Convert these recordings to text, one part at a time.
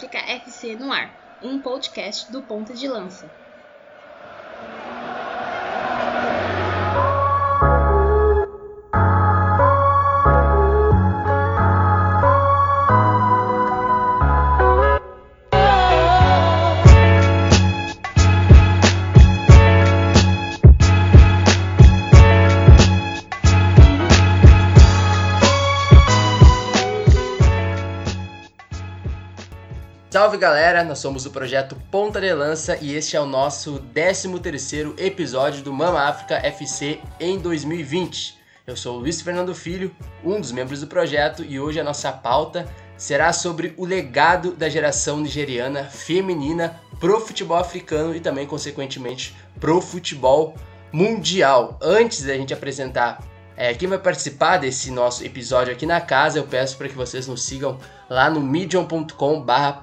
África FC no ar, um podcast do Ponta de Lança. Salve galera, nós somos o projeto Ponta de Lança e este é o nosso 13º episódio do Mama África FC em 2020. Eu sou o Luiz Fernando Filho, um dos membros do projeto e hoje a nossa pauta será sobre o legado da geração nigeriana feminina pro futebol africano e também consequentemente pro futebol mundial. Antes da gente apresentar é, quem vai participar desse nosso episódio aqui na casa, eu peço para que vocês nos sigam lá no medium.com barra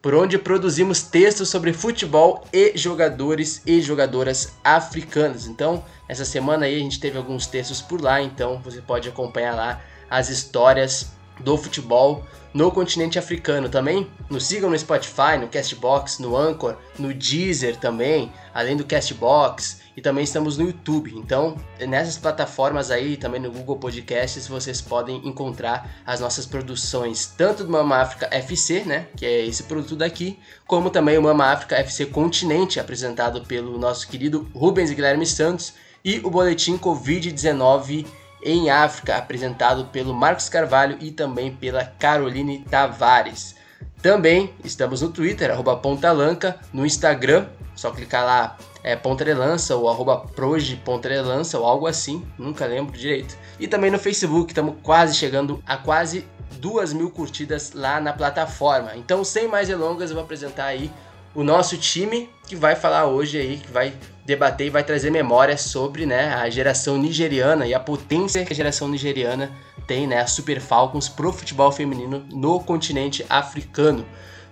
por onde produzimos textos sobre futebol e jogadores e jogadoras africanas. Então, essa semana aí a gente teve alguns textos por lá, então você pode acompanhar lá as histórias do futebol no continente africano também. Nos sigam no Spotify, no Castbox, no Anchor, no Deezer também, além do Castbox e também estamos no YouTube. Então, nessas plataformas aí, também no Google Podcasts, vocês podem encontrar as nossas produções, tanto do Mama África FC, né, que é esse produto daqui, como também o Mama África FC Continente, apresentado pelo nosso querido Rubens Guilherme Santos, e o boletim Covid-19 em África, apresentado pelo Marcos Carvalho e também pela Caroline Tavares. Também estamos no Twitter, arroba Pontalanca, no Instagram, só clicar lá é, Pontrelança ou arroba Proje Pontrelança ou algo assim, nunca lembro direito. E também no Facebook, estamos quase chegando a quase duas mil curtidas lá na plataforma. Então, sem mais delongas, eu vou apresentar aí o nosso time que vai falar hoje aí, que vai debater e vai trazer memórias sobre né, a geração nigeriana e a potência que a geração nigeriana tem, né, a Super Falcons pro futebol feminino no continente africano.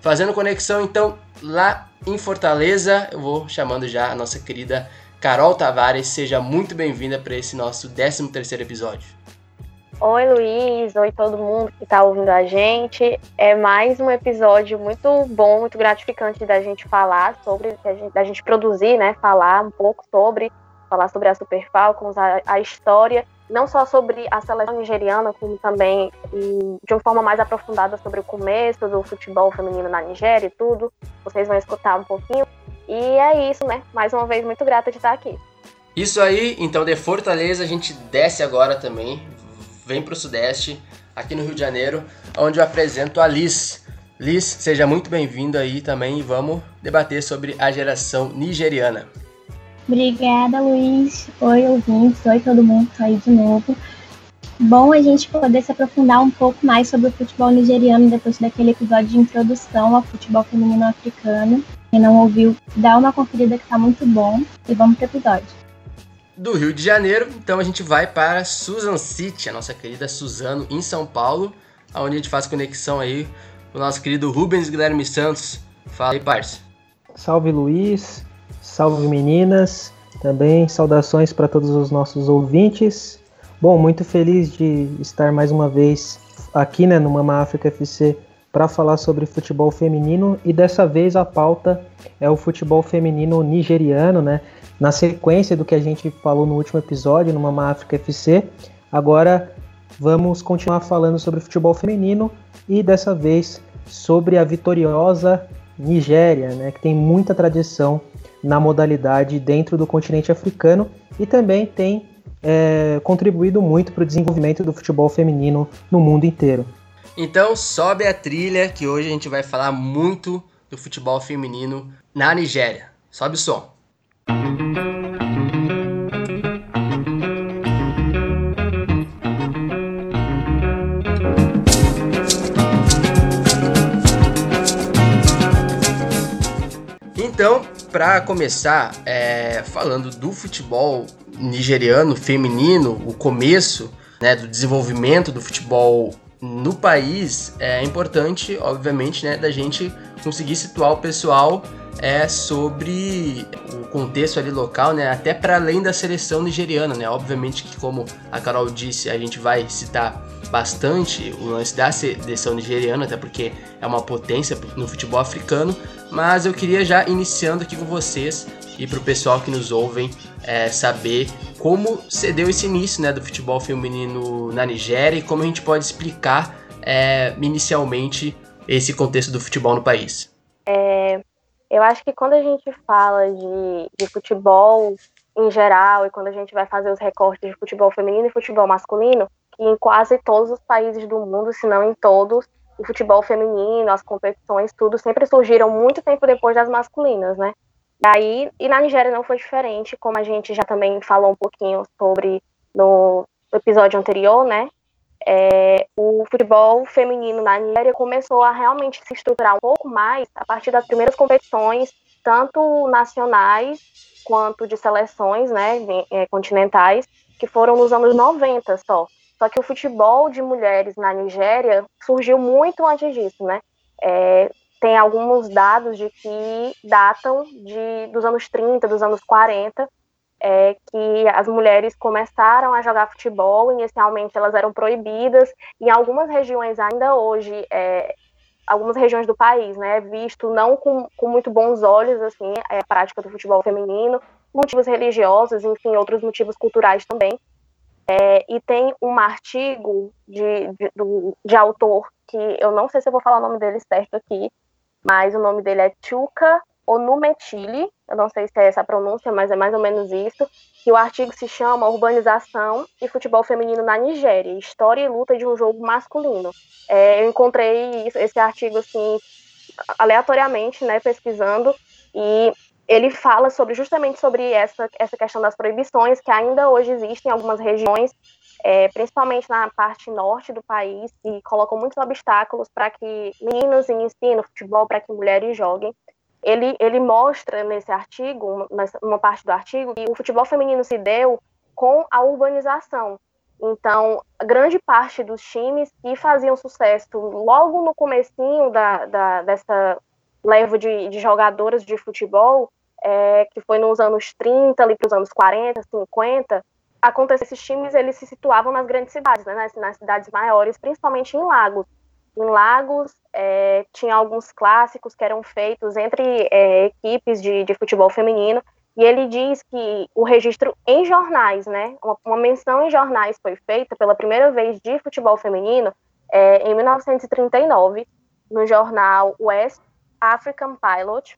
Fazendo conexão então lá em Fortaleza, eu vou chamando já a nossa querida Carol Tavares. Seja muito bem-vinda para esse nosso 13 terceiro episódio. Oi, Luiz. Oi, todo mundo que está ouvindo a gente. É mais um episódio muito bom, muito gratificante da gente falar sobre, da gente produzir, né? Falar um pouco sobre, falar sobre a Super Falcons, a, a história não só sobre a seleção nigeriana, como também de uma forma mais aprofundada sobre o começo do futebol feminino na Nigéria e tudo. Vocês vão escutar um pouquinho. E é isso, né? Mais uma vez, muito grata de estar aqui. Isso aí, então de Fortaleza a gente desce agora também, vem para o Sudeste, aqui no Rio de Janeiro, onde eu apresento a Liz. Liz, seja muito bem-vindo aí também e vamos debater sobre a geração nigeriana. Obrigada, Luiz. Oi, ouvintes. Oi, todo mundo que tá aí de novo. Bom a gente poder se aprofundar um pouco mais sobre o futebol nigeriano depois daquele episódio de introdução ao futebol feminino africano. Quem não ouviu, dá uma conferida que tá muito bom. E vamos pro episódio. Do Rio de Janeiro, então a gente vai para Susan City, a nossa querida Suzano, em São Paulo, onde a gente faz conexão aí com o nosso querido Rubens Guilherme Santos. Fala aí, parça. Salve, Luiz. Salve meninas, também saudações para todos os nossos ouvintes. Bom, muito feliz de estar mais uma vez aqui né, no Mama África FC para falar sobre futebol feminino e dessa vez a pauta é o futebol feminino nigeriano, né? Na sequência do que a gente falou no último episódio no Mama África FC, agora vamos continuar falando sobre futebol feminino e dessa vez sobre a vitoriosa Nigéria, né, que tem muita tradição na modalidade dentro do continente africano e também tem é, contribuído muito para o desenvolvimento do futebol feminino no mundo inteiro. Então sobe a trilha que hoje a gente vai falar muito do futebol feminino na Nigéria. Sobe o som. Então, para começar, é, falando do futebol nigeriano feminino, o começo né, do desenvolvimento do futebol no país, é importante, obviamente, né, da gente conseguir situar o pessoal é sobre o contexto ali local, né? Até para além da seleção nigeriana, né? Obviamente que como a Carol disse, a gente vai citar bastante o lance da seleção nigeriana, até porque é uma potência no futebol africano, mas eu queria já iniciando aqui com vocês e para o pessoal que nos ouvem é, saber como se deu esse início né, do futebol feminino na Nigéria e como a gente pode explicar é, inicialmente esse contexto do futebol no país. É, eu acho que quando a gente fala de, de futebol em geral e quando a gente vai fazer os recortes de futebol feminino e futebol masculino, que em quase todos os países do mundo, se não em todos, o futebol feminino, as competições, tudo sempre surgiram muito tempo depois das masculinas, né? Daí, e na Nigéria não foi diferente, como a gente já também falou um pouquinho sobre no episódio anterior, né? É, o futebol feminino na Nigéria começou a realmente se estruturar um pouco mais a partir das primeiras competições, tanto nacionais quanto de seleções né, é, continentais, que foram nos anos 90 só. Só que o futebol de mulheres na Nigéria surgiu muito antes disso, né? É, tem alguns dados de que datam de, dos anos 30, dos anos 40, é, que as mulheres começaram a jogar futebol, inicialmente elas eram proibidas, em algumas regiões ainda hoje, é, algumas regiões do país, né, visto não com, com muito bons olhos, assim, é, a prática do futebol feminino, motivos religiosos, enfim, outros motivos culturais também, é, e tem um artigo de, de, do, de autor que eu não sei se eu vou falar o nome dele certo aqui, mas o nome dele é Chuka Onumetili, eu não sei se é essa a pronúncia, mas é mais ou menos isso, que o artigo se chama Urbanização e Futebol Feminino na Nigéria, História e Luta de um Jogo Masculino. É, eu encontrei esse artigo, assim, aleatoriamente, né, pesquisando, e ele fala sobre justamente sobre essa, essa questão das proibições que ainda hoje existem em algumas regiões, é, principalmente na parte norte do país, e colocam muitos obstáculos para que meninos ensinem futebol, para que mulheres joguem. Ele, ele mostra nesse artigo, uma parte do artigo, que o futebol feminino se deu com a urbanização. Então, grande parte dos times que faziam sucesso logo no comecinho da, da dessa leva de, de jogadoras de futebol, é, que foi nos anos 30, ali para os anos 40, 50, aconteceu, esses times eles se situavam nas grandes cidades, né, nas, nas cidades maiores, principalmente em Lagos. Em Lagos, é, tinha alguns clássicos que eram feitos entre é, equipes de, de futebol feminino, e ele diz que o registro em jornais, né, uma, uma menção em jornais foi feita pela primeira vez de futebol feminino é, em 1939, no jornal West African Pilot,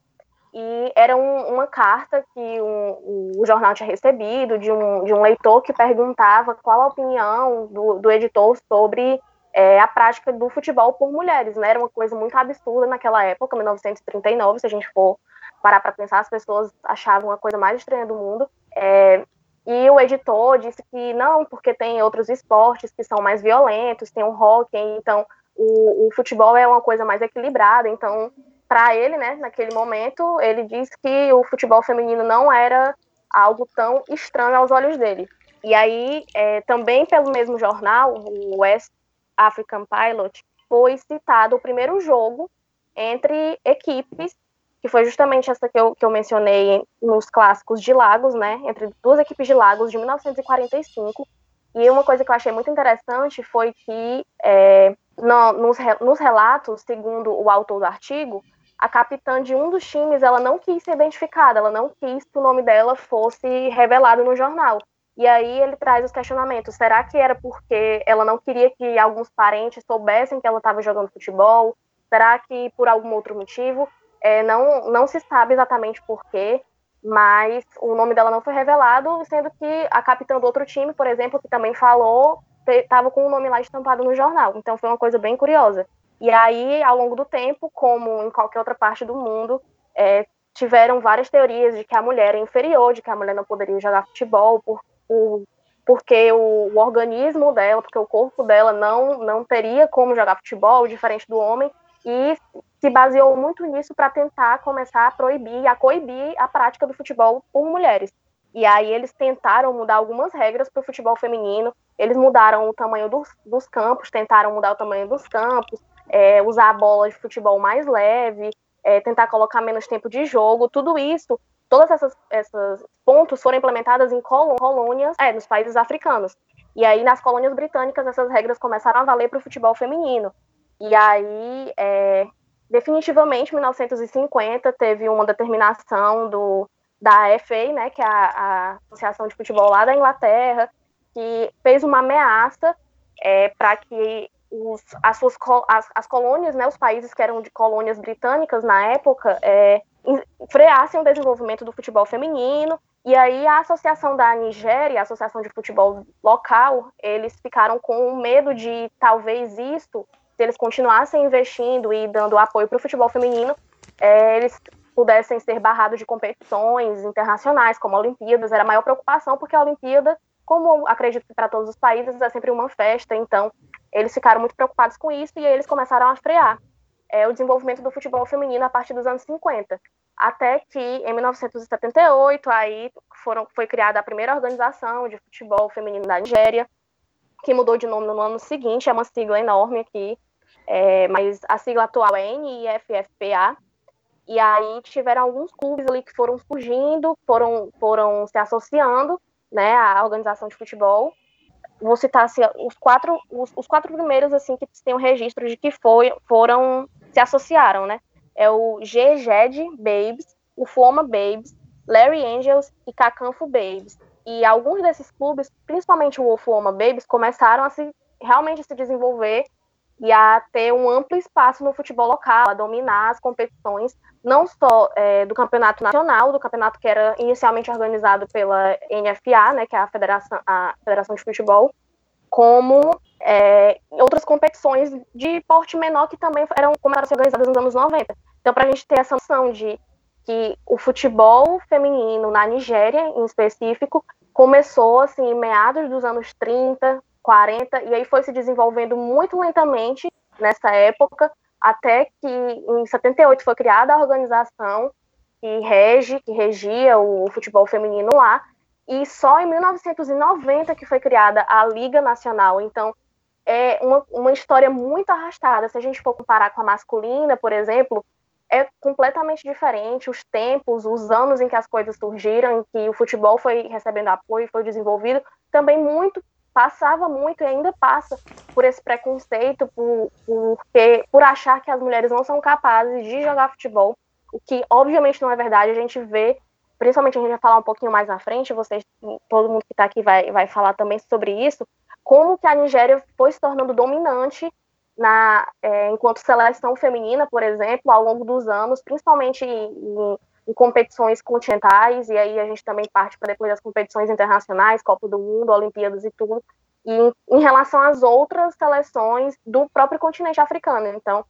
e era um, uma carta que um, o jornal tinha recebido de um, de um leitor que perguntava qual a opinião do, do editor sobre é, a prática do futebol por mulheres, né? Era uma coisa muito absurda naquela época, 1939, se a gente for parar para pensar, as pessoas achavam a coisa mais estranha do mundo. É, e o editor disse que não, porque tem outros esportes que são mais violentos, tem o hockey, então o, o futebol é uma coisa mais equilibrada, então para ele, né, naquele momento, ele disse que o futebol feminino não era algo tão estranho aos olhos dele. E aí, é, também pelo mesmo jornal, o West African Pilot, foi citado o primeiro jogo entre equipes, que foi justamente essa que eu, que eu mencionei nos clássicos de Lagos, né, entre duas equipes de Lagos de 1945. E uma coisa que eu achei muito interessante foi que é, no, nos, nos relatos, segundo o autor do artigo, a capitã de um dos times, ela não quis ser identificada, ela não quis que o nome dela fosse revelado no jornal. E aí ele traz os questionamentos. Será que era porque ela não queria que alguns parentes soubessem que ela estava jogando futebol? Será que por algum outro motivo? É, não, não se sabe exatamente por quê, mas o nome dela não foi revelado, sendo que a capitã do outro time, por exemplo, que também falou, estava com o nome lá estampado no jornal. Então foi uma coisa bem curiosa. E aí, ao longo do tempo, como em qualquer outra parte do mundo, é, tiveram várias teorias de que a mulher é inferior, de que a mulher não poderia jogar futebol por, por porque o, o, organismo dela, porque o corpo dela não, não teria como jogar futebol, diferente do homem, e se baseou muito nisso para tentar começar a proibir, a coibir a prática do futebol por mulheres. E aí eles tentaram mudar algumas regras para o futebol feminino, eles mudaram o tamanho dos, dos campos, tentaram mudar o tamanho dos campos, é, usar a bola de futebol mais leve, é, tentar colocar menos tempo de jogo, tudo isso, todas essas, essas pontos foram implementadas em colônias, é, nos países africanos. E aí, nas colônias britânicas, essas regras começaram a valer para o futebol feminino. E aí, é, definitivamente, em 1950, teve uma determinação do, da FA, né, que é a, a Associação de Futebol lá da Inglaterra, que fez uma ameaça é, para que os, as, suas, as, as, colônias, né, os países que eram de colônias britânicas na época, é, freassem o desenvolvimento do futebol feminino. E aí a associação da Nigéria, a associação de futebol local, eles ficaram com medo de talvez isso, se eles continuassem investindo e dando apoio para o futebol feminino, é, eles pudessem ser barrados de competições internacionais, como Olimpíadas, era a maior preocupação, porque a Olimpíada, como acredito que para todos os países, é sempre uma festa, então eles ficaram muito preocupados com isso e eles começaram a frear é, o desenvolvimento do futebol feminino a partir dos anos 50. Até que, em 1978, aí foram, foi criada a primeira organização de futebol feminino da Nigéria, que mudou de nome no ano seguinte, é uma sigla enorme aqui, é, mas a sigla atual é NIFFPA, e aí tiveram alguns clubes ali que foram surgindo, foram, foram se associando, né, à organização de futebol. Vou citar assim, os quatro, os, os quatro primeiros assim que tem o registro de que foi, foram se associaram, né? É o GGED Babes, o Foma Babes, Larry Angels e Cacanfo Babes. E alguns desses clubes, principalmente o Foma Babes, começaram a se realmente se desenvolver e a ter um amplo espaço no futebol local, a dominar as competições, não só é, do campeonato nacional, do campeonato que era inicialmente organizado pela NFA, né, que é a Federação, a Federação de Futebol, como é, outras competições de porte menor que também eram começaram a ser organizadas nos anos 90. Então, para a gente ter essa noção de que o futebol feminino na Nigéria, em específico, começou assim em meados dos anos 30, 40, e aí foi se desenvolvendo muito lentamente nessa época, até que em 78 foi criada a organização que rege, que regia o futebol feminino lá, e só em 1990 que foi criada a Liga Nacional. Então, é uma, uma história muito arrastada. Se a gente for comparar com a masculina, por exemplo, é completamente diferente. Os tempos, os anos em que as coisas surgiram, em que o futebol foi recebendo apoio, foi desenvolvido, também muito passava muito e ainda passa por esse preconceito, por, por, por achar que as mulheres não são capazes de jogar futebol, o que obviamente não é verdade. A gente vê, principalmente a gente vai falar um pouquinho mais na frente, vocês, todo mundo que está aqui vai, vai falar também sobre isso, como que a Nigéria foi se tornando dominante na, é, enquanto seleção feminina, por exemplo, ao longo dos anos, principalmente em, em competições continentais, e aí a gente também parte para depois das competições internacionais, Copa do Mundo, Olimpíadas e tudo, e em, em relação às outras seleções do próprio continente africano. Então,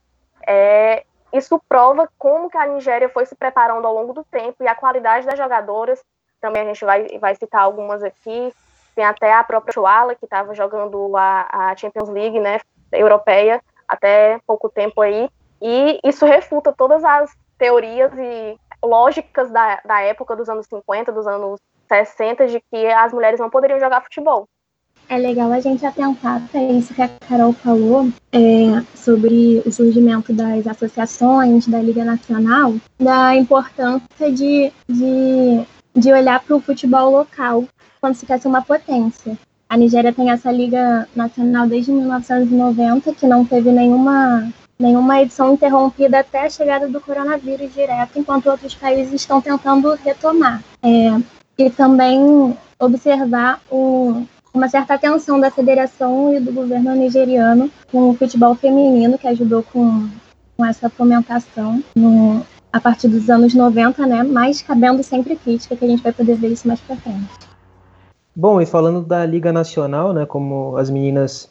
é, isso prova como que a Nigéria foi se preparando ao longo do tempo e a qualidade das jogadoras, também a gente vai, vai citar algumas aqui, tem até a própria Chuala, que estava jogando a, a Champions League, né, europeia, até pouco tempo aí, e isso refuta todas as teorias e lógicas da, da época dos anos 50, dos anos 60, de que as mulheres não poderiam jogar futebol. É legal a gente atentar para isso que a Carol falou é, sobre o surgimento das associações, da Liga Nacional, da importância de, de, de olhar para o futebol local quando se quer ser uma potência. A Nigéria tem essa Liga Nacional desde 1990, que não teve nenhuma nenhuma edição interrompida até a chegada do coronavírus direto, enquanto outros países estão tentando retomar. É, e também observar o, uma certa atenção da federação e do governo nigeriano com o futebol feminino, que ajudou com, com essa fomentação no, a partir dos anos 90, né? mas cabendo sempre crítica, que a gente vai poder ver isso mais para frente. Bom, e falando da Liga Nacional, né, como as meninas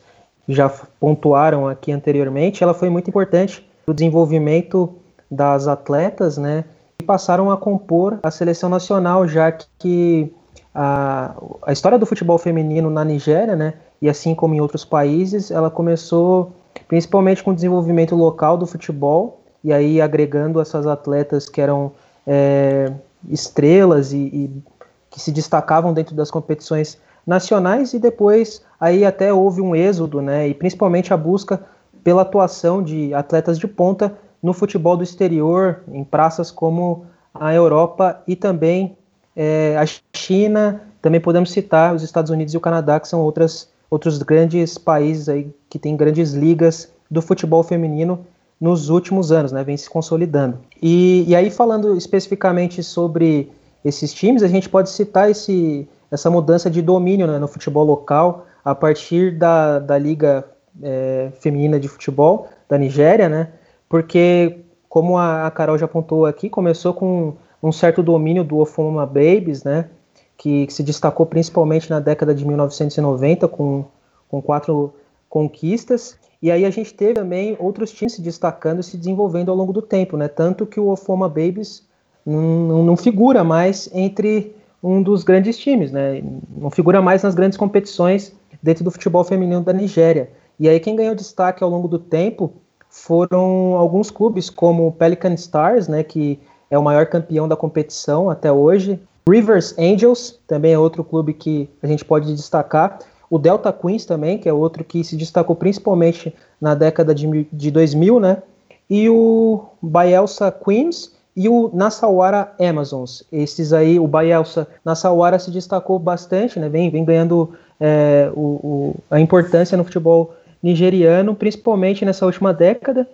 já pontuaram aqui anteriormente, ela foi muito importante para o desenvolvimento das atletas, né? E passaram a compor a seleção nacional, já que a, a história do futebol feminino na Nigéria, né? E assim como em outros países, ela começou principalmente com o desenvolvimento local do futebol, e aí agregando essas atletas que eram é, estrelas e, e que se destacavam dentro das competições nacionais e depois aí até houve um êxodo, né, e principalmente a busca pela atuação de atletas de ponta no futebol do exterior, em praças como a Europa e também é, a China, também podemos citar os Estados Unidos e o Canadá, que são outras, outros grandes países aí que têm grandes ligas do futebol feminino nos últimos anos, né, vem se consolidando. E, e aí falando especificamente sobre esses times, a gente pode citar esse, essa mudança de domínio né, no futebol local a partir da, da Liga é, Feminina de Futebol da Nigéria, né, porque como a, a Carol já apontou aqui, começou com um certo domínio do Ofoma Babies, né, que, que, se destacou principalmente na década de 1990 com, com quatro conquistas. E aí a gente teve também outros times se destacando e se desenvolvendo ao longo do tempo, né? Tanto que o Ofoma Babies não, não figura mais entre um dos grandes times, né? Não figura mais nas grandes competições dentro do futebol feminino da Nigéria. E aí quem ganhou destaque ao longo do tempo foram alguns clubes como o Pelican Stars, né, que é o maior campeão da competição até hoje. Rivers Angels também é outro clube que a gente pode destacar. O Delta Queens também, que é outro que se destacou principalmente na década de, de 2000, né? E o Bielsa Queens e o Nassauara Amazons. Esses aí, o Bielsa Nassauara se destacou bastante, né? Vem, vem ganhando é, o, o, a importância no futebol nigeriano, principalmente nessa última década.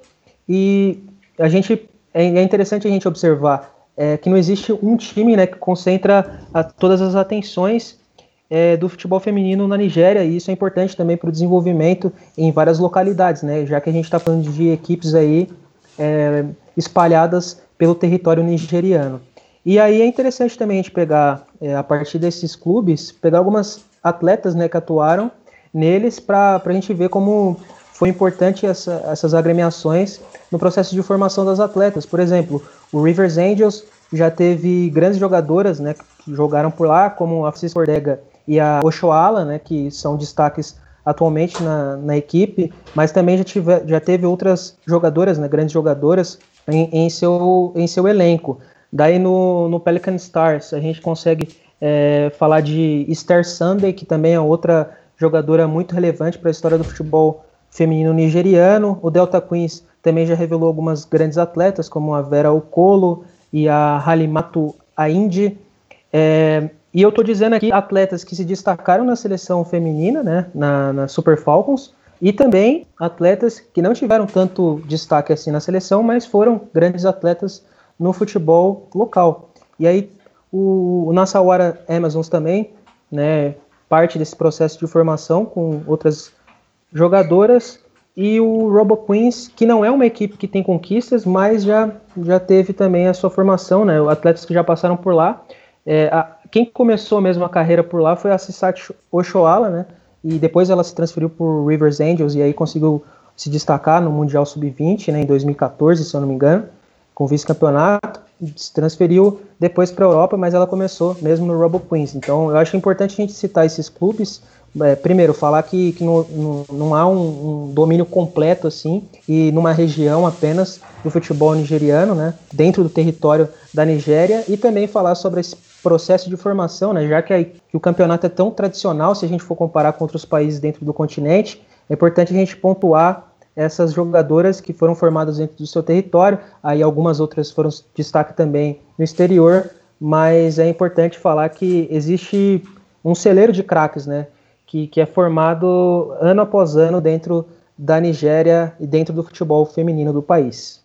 E a gente é, é interessante a gente observar é, que não existe um time né, que concentra a, todas as atenções é, do futebol feminino na Nigéria, e isso é importante também para o desenvolvimento em várias localidades, né, já que a gente está falando de equipes aí é, espalhadas pelo território nigeriano. E aí é interessante também a gente pegar, é, a partir desses clubes, pegar algumas atletas né, que atuaram neles para a gente ver como foi importante essa, essas agremiações no processo de formação das atletas. Por exemplo, o Rivers Angels já teve grandes jogadoras né, que jogaram por lá, como a Francisca Ortega e a Oshoala, né, que são destaques atualmente na, na equipe, mas também já, tive, já teve outras jogadoras, né, grandes jogadoras, em, em, seu, em seu elenco. Daí no, no Pelican Stars a gente consegue é, falar de Esther Sunday, que também é outra jogadora muito relevante para a história do futebol feminino nigeriano. O Delta Queens também já revelou algumas grandes atletas, como a Vera Okolo e a Halimatu Aindi. É, e eu estou dizendo aqui atletas que se destacaram na seleção feminina, né, na, na, Super Falcons, e também atletas que não tiveram tanto destaque assim na seleção, mas foram grandes atletas no futebol local. E aí o, o Nassauara Amazons também, né, parte desse processo de formação com outras jogadoras e o Robo Queens, que não é uma equipe que tem conquistas, mas já, já teve também a sua formação, né? Atletas que já passaram por lá. É, a, quem começou mesmo a carreira por lá foi a Sisat Oshoala, né? E depois ela se transferiu por Rivers Angels e aí conseguiu se destacar no Mundial Sub-20, né, em 2014, se eu não me engano, com vice-campeonato se transferiu depois para a Europa, mas ela começou mesmo no Robo Queens. Então eu acho importante a gente citar esses clubes. É, primeiro, falar que, que no, não há um, um, domínio completo assim, e numa região apenas do futebol nigeriano, né, dentro do território da Nigéria, e também falar sobre esse processo de formação, né, já que, a, que o campeonato é tão tradicional, se a gente for comparar com outros países dentro do continente, é importante a gente pontuar essas jogadoras que foram formadas dentro do seu território, aí algumas outras foram destaque também no exterior, mas é importante falar que existe um celeiro de craques, né, que, que é formado ano após ano dentro da Nigéria e dentro do futebol feminino do país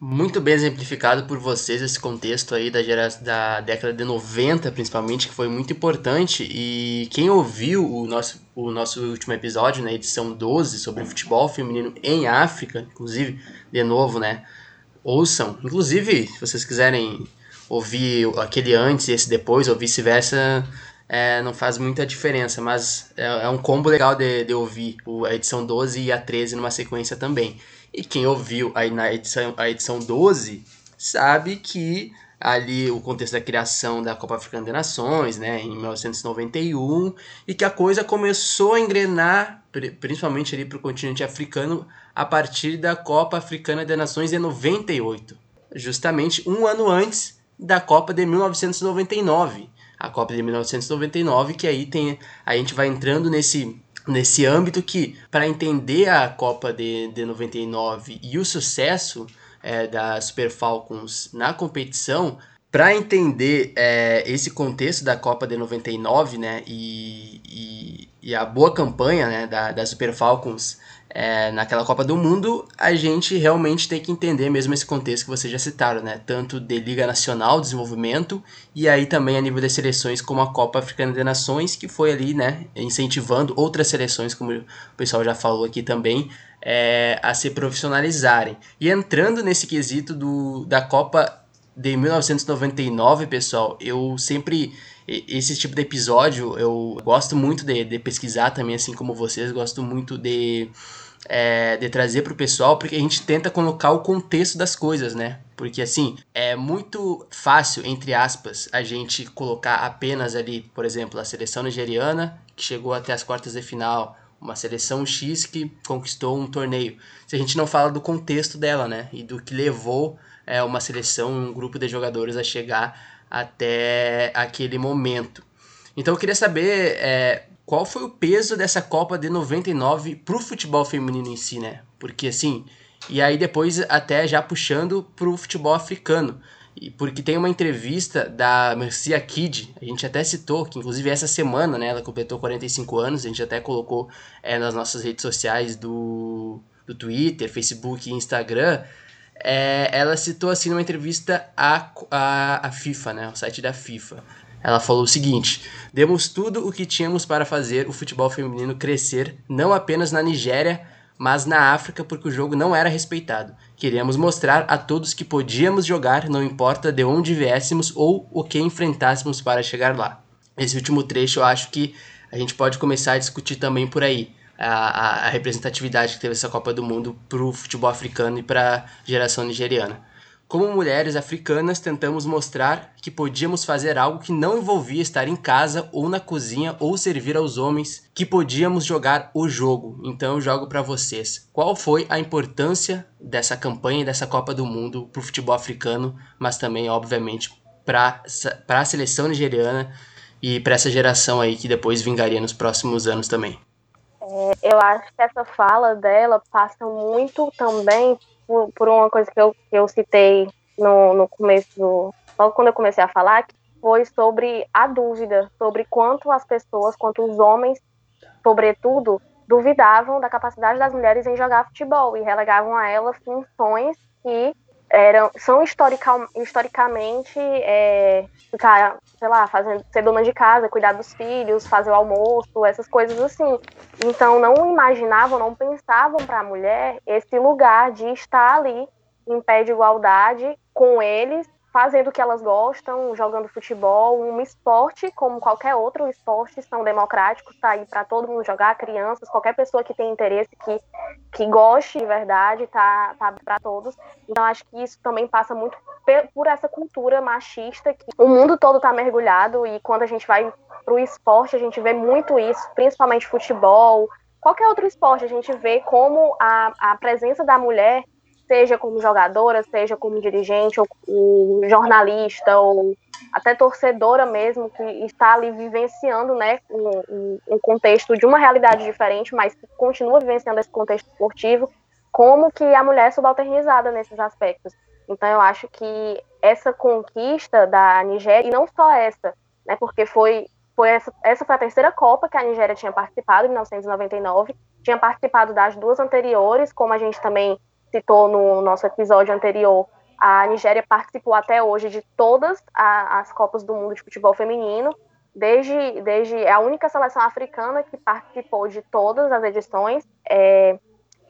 muito bem exemplificado por vocês esse contexto aí da, geração, da década de 90, principalmente, que foi muito importante. E quem ouviu o nosso, o nosso último episódio, na né, edição 12, sobre futebol feminino em África, inclusive, de novo, né? Ouçam. Inclusive, se vocês quiserem ouvir aquele antes e esse depois, ou vice-versa, é, não faz muita diferença, mas é, é um combo legal de, de ouvir a edição 12 e a 13 numa sequência também. E quem ouviu aí na edição, a edição 12 sabe que ali o contexto da criação da Copa Africana de Nações, né, em 1991, e que a coisa começou a engrenar, principalmente ali para o continente africano, a partir da Copa Africana de Nações de 98, justamente um ano antes da Copa de 1999. A Copa de 1999, que aí tem, a gente vai entrando nesse nesse âmbito que, para entender a Copa de, de 99 e o sucesso é, da Super Falcons na competição, para entender é, esse contexto da Copa de 99, né, e, e, e a boa campanha, né, da, da Super Falcons é, naquela Copa do Mundo, a gente realmente tem que entender mesmo esse contexto que vocês já citaram, né, tanto de Liga Nacional, desenvolvimento, e aí também a nível das seleções como a Copa Africana de Nações, que foi ali, né, incentivando outras seleções, como o pessoal já falou aqui também, é, a se profissionalizarem. E entrando nesse quesito do, da Copa de 1999, pessoal, eu sempre esse tipo de episódio eu gosto muito de, de pesquisar também, assim como vocês, gosto muito de, é, de trazer para o pessoal, porque a gente tenta colocar o contexto das coisas, né? Porque assim, é muito fácil, entre aspas, a gente colocar apenas ali, por exemplo, a seleção nigeriana, que chegou até as quartas de final, uma seleção X que conquistou um torneio. Se a gente não fala do contexto dela, né? E do que levou é, uma seleção, um grupo de jogadores a chegar até aquele momento. Então eu queria saber é, qual foi o peso dessa Copa de 99 para o futebol feminino em si, né? Porque assim, e aí depois até já puxando para o futebol africano. E porque tem uma entrevista da Mercia Kid, a gente até citou, que inclusive essa semana, né, ela completou 45 anos, a gente até colocou é, nas nossas redes sociais do, do Twitter, Facebook e Instagram, é, ela citou assim numa entrevista à, à, à FIFA, né, o site da FIFA. Ela falou o seguinte: demos tudo o que tínhamos para fazer o futebol feminino crescer, não apenas na Nigéria, mas na África, porque o jogo não era respeitado. Queríamos mostrar a todos que podíamos jogar, não importa de onde viéssemos ou o que enfrentássemos para chegar lá. Esse último trecho eu acho que a gente pode começar a discutir também por aí a, a, representatividade que teve essa Copa do Mundo para o futebol africano e para a geração nigeriana. Como mulheres africanas, tentamos mostrar que podíamos fazer algo que não envolvia estar em casa ou na cozinha ou servir aos homens, que podíamos jogar o jogo. Então eu jogo para vocês. Qual foi a importância dessa campanha dessa Copa do Mundo para o futebol africano, mas também, obviamente, para a seleção nigeriana e para essa geração aí que depois vingaria nos próximos anos também? É, eu acho que essa fala dela passa muito também por, por uma coisa que eu, que eu citei no, no começo, logo quando eu comecei a falar, que foi sobre a dúvida, sobre quanto as pessoas, quanto os homens, sobretudo, duvidavam da capacidade das mulheres em jogar futebol e relegavam a elas funções que eram, são historical, historicamente é, ficar, sei lá, fazendo, ser dona de casa, cuidar dos filhos, fazer o almoço, essas coisas assim. Então não imaginavam, não pensavam para a mulher esse lugar de estar ali em pé de igualdade com eles fazendo o que elas gostam, jogando futebol, um esporte como qualquer outro esporte, são democráticos, tá aí para todo mundo jogar, crianças, qualquer pessoa que tem interesse, que, que goste de verdade, tá, tá para todos. Então acho que isso também passa muito por essa cultura machista que o mundo todo está mergulhado e quando a gente vai para o esporte a gente vê muito isso, principalmente futebol, qualquer outro esporte a gente vê como a, a presença da mulher seja como jogadora, seja como dirigente, ou, ou jornalista, ou até torcedora mesmo, que está ali vivenciando né, um, um, contexto de uma realidade diferente, mas que continua vivenciando esse contexto esportivo, como que a mulher é subalternizada nesses aspectos. Então eu acho que essa conquista da Nigéria, e não só essa, né, porque foi, foi essa, essa foi a terceira Copa que a Nigéria tinha participado, em 1999, tinha participado das duas anteriores, como a gente também citou no nosso episódio anterior, a Nigéria participou até hoje de todas a, as Copas do Mundo de Futebol Feminino, desde, desde é a única seleção africana que participou de todas as edições. É,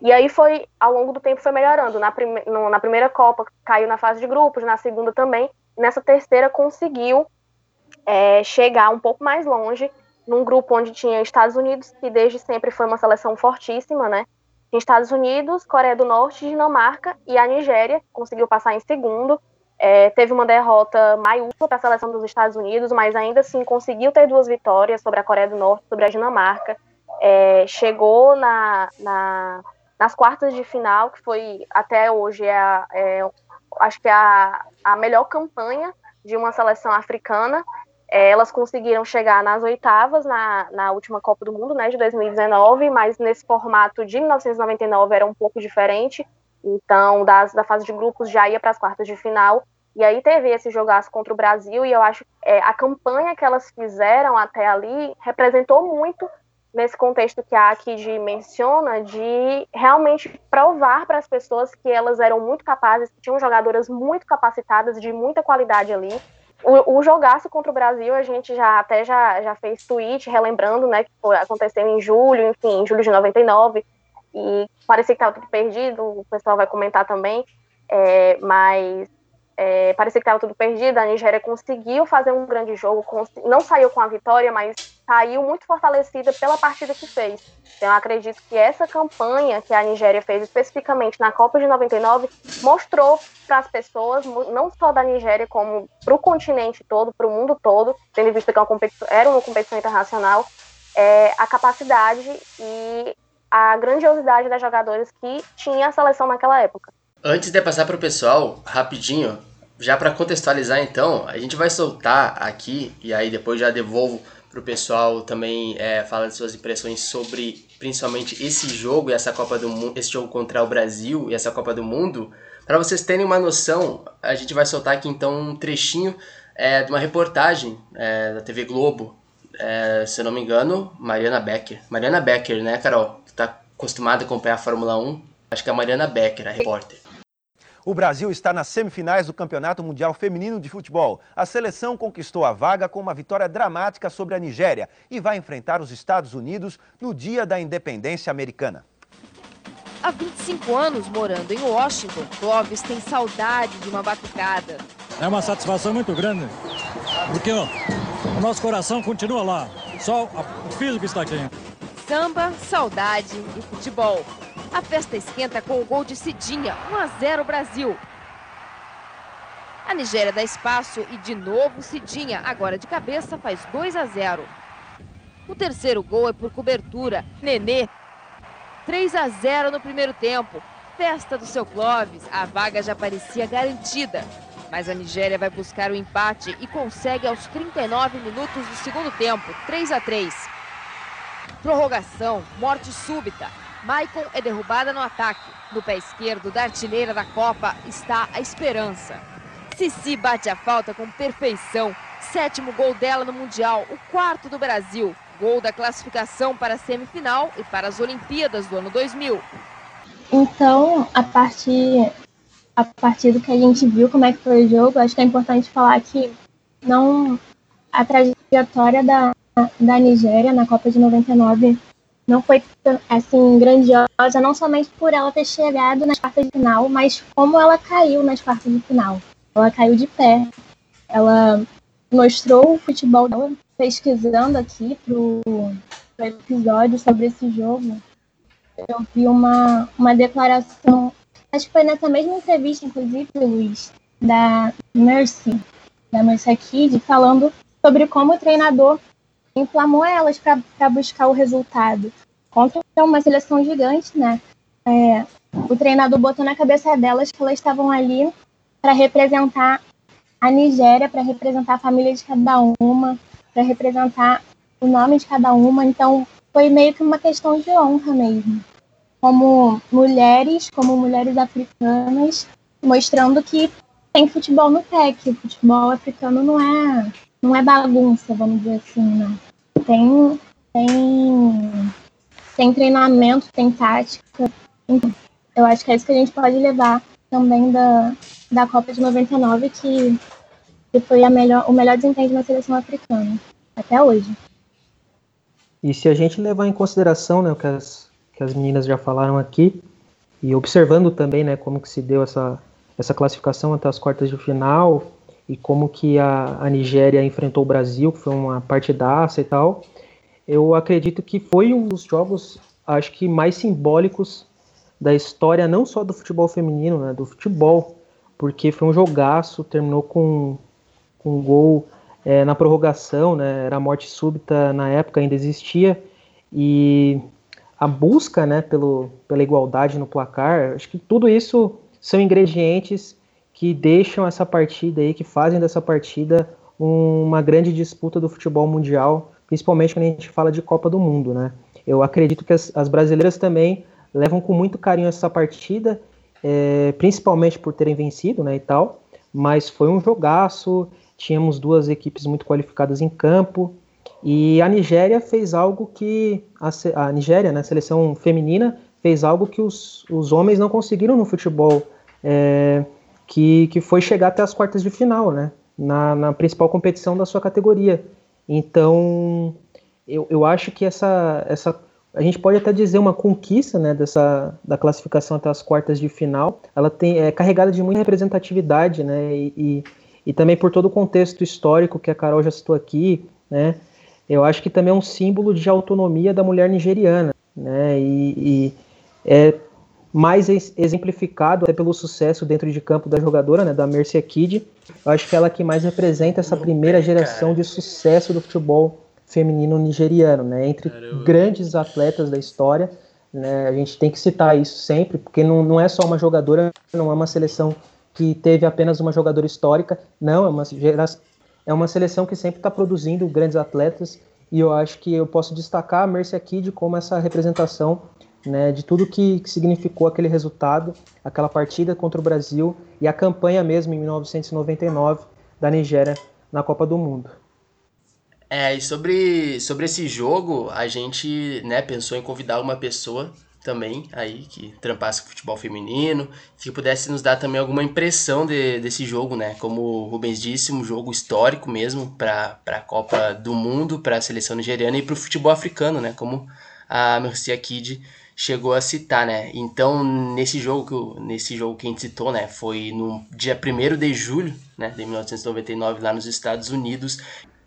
e aí foi, ao longo do tempo, foi melhorando. Na, prime, no, na primeira Copa caiu na fase de grupos, na segunda também. Nessa terceira conseguiu é, chegar um pouco mais longe, num grupo onde tinha Estados Unidos, que desde sempre foi uma seleção fortíssima, né? Estados Unidos, Coreia do Norte, Dinamarca e a Nigéria conseguiu passar em segundo. É, teve uma derrota maiúscula para a seleção dos Estados Unidos, mas ainda assim conseguiu ter duas vitórias sobre a Coreia do Norte, sobre a Dinamarca. É, chegou na, na, nas quartas de final, que foi até hoje é, a, é acho que é a, a melhor campanha de uma seleção africana. É, elas conseguiram chegar nas oitavas na, na última Copa do Mundo, né, de 2019, mas nesse formato de 1999 era um pouco diferente, Então, das, da fase de grupos já ia para as quartas de final. E aí teve esse jogaço contra o Brasil, e eu acho que é, a campanha que elas fizeram até ali representou muito nesse contexto que a Akid menciona, de realmente provar para as pessoas que elas eram muito capazes, que tinham jogadoras muito capacitadas, de muita qualidade ali. O, o jogaço contra o Brasil, a gente já até já, já fez tweet relembrando, né, que foi, aconteceu em julho, enfim, em julho de 99, e parecia que estava tudo perdido, o pessoal vai comentar também, é, mas é, parecia que estava tudo perdido, a Nigéria conseguiu fazer um grande jogo, não saiu com a vitória, mas saiu muito fortalecida pela partida que fez. Então, acredito que essa campanha que a Nigéria fez, especificamente na Copa de 99, mostrou para as pessoas, não só da Nigéria, como para o continente todo, para o mundo todo, tendo visto que é era uma competição internacional, é, a capacidade e a grandiosidade das jogadoras que tinha a seleção naquela época. Antes de passar para o pessoal, rapidinho, já para contextualizar então, a gente vai soltar aqui e aí depois já devolvo para o pessoal também é, falando suas impressões sobre principalmente esse jogo e essa Copa do Mundo, esse jogo contra o Brasil e essa Copa do Mundo. Para vocês terem uma noção, a gente vai soltar aqui então um trechinho é, de uma reportagem é, da TV Globo, é, se eu não me engano, Mariana Becker. Mariana Becker, né, Carol? Tu tá acostumada a acompanhar a Fórmula 1? Acho que é a Mariana Becker, a repórter. O Brasil está nas semifinais do Campeonato Mundial Feminino de Futebol. A seleção conquistou a vaga com uma vitória dramática sobre a Nigéria e vai enfrentar os Estados Unidos no dia da independência americana. Há 25 anos morando em Washington, Clóvis tem saudade de uma batucada. É uma satisfação muito grande, porque ó, o nosso coração continua lá, só o físico está aqui. Samba, saudade e futebol. A festa esquenta com o gol de Cidinha, 1 a 0 Brasil. A Nigéria dá espaço e de novo Cidinha, agora de cabeça, faz 2 a 0. O terceiro gol é por cobertura. Nenê. 3 a 0 no primeiro tempo. Festa do seu Clóvis. A vaga já parecia garantida. Mas a Nigéria vai buscar o empate e consegue aos 39 minutos do segundo tempo. 3 a 3. Prorrogação, morte súbita. Maicon é derrubada no ataque. No pé esquerdo da artilheira da Copa está a esperança. Cici bate a falta com perfeição. Sétimo gol dela no Mundial, o quarto do Brasil. Gol da classificação para a semifinal e para as Olimpíadas do ano 2000. Então, a partir, a partir do que a gente viu como é que foi o jogo, acho que é importante falar que não a trajetória da, da Nigéria na Copa de 99 não foi assim grandiosa, não somente por ela ter chegado nas quartas de final, mas como ela caiu nas quartas de final. Ela caiu de pé. Ela mostrou o futebol dela, pesquisando aqui pro, pro episódio sobre esse jogo. Eu vi uma, uma declaração, acho que foi nessa mesma entrevista, inclusive, Luiz, da Mercy, da Mercy Kid, falando sobre como o treinador inflamou elas para buscar o resultado. Contra uma seleção gigante, né? É, o treinador botou na cabeça delas que elas estavam ali para representar a Nigéria, para representar a família de cada uma, para representar o nome de cada uma. Então, foi meio que uma questão de honra mesmo. Como mulheres, como mulheres africanas, mostrando que tem futebol no que o futebol africano não é não é bagunça, vamos dizer assim, né? Tem, tem, tem treinamento, tem tática. Eu acho que é isso que a gente pode levar também da, da Copa de 99, que, que foi a melhor, o melhor desempenho de uma seleção africana, até hoje. E se a gente levar em consideração né, o que as, que as meninas já falaram aqui, e observando também né, como que se deu essa, essa classificação até as quartas de final, e como que a, a Nigéria enfrentou o Brasil, que foi uma partidaça e tal, eu acredito que foi um dos jogos, acho que mais simbólicos da história, não só do futebol feminino, né, do futebol, porque foi um jogaço, terminou com, com um gol é, na prorrogação, né, era morte súbita na época, ainda existia, e a busca né, pelo, pela igualdade no placar, acho que tudo isso são ingredientes que deixam essa partida aí, que fazem dessa partida uma grande disputa do futebol mundial, principalmente quando a gente fala de Copa do Mundo, né? Eu acredito que as, as brasileiras também levam com muito carinho essa partida é, principalmente por terem vencido, né, e tal, mas foi um jogaço, tínhamos duas equipes muito qualificadas em campo, e a Nigéria fez algo que, a, a Nigéria, né, a seleção feminina, fez algo que os, os homens não conseguiram no futebol, é, que, que foi chegar até as quartas de final, né, na, na principal competição da sua categoria. Então, eu, eu acho que essa, essa a gente pode até dizer uma conquista né, dessa, da classificação até as quartas de final. Ela tem, é carregada de muita representatividade, né, e, e, e, também por todo o contexto histórico que a Carol já citou aqui, né, eu acho que também é um símbolo de autonomia da mulher nigeriana, né, e, e é mais exemplificado até pelo sucesso dentro de campo da jogadora, né, da Mercy Kid. Eu acho que ela que mais representa essa primeira geração de sucesso do futebol feminino nigeriano, né? Entre grandes atletas da história, né? A gente tem que citar isso sempre, porque não, não é só uma jogadora, não é uma seleção que teve apenas uma jogadora histórica, não, é uma, é uma seleção que sempre está produzindo grandes atletas, e eu acho que eu posso destacar a Mercy Kid como essa representação né, de tudo que, que, significou aquele resultado, aquela partida contra o Brasil e a campanha mesmo em 1999 da Nigéria na Copa do Mundo. É, e sobre, sobre esse jogo, a gente né, pensou em convidar uma pessoa também aí que trampasse com futebol feminino, que pudesse nos dar também alguma impressão de, desse jogo, né? Como o Rubens disse, um jogo histórico mesmo para a Copa do Mundo, para a seleção nigeriana e para o futebol africano, né? Como a Mercia Kid chegou a citar, né? Então, nesse jogo que, nesse jogo que a gente citou, né? Foi no dia 1 de julho né, de 1999, lá nos Estados Unidos.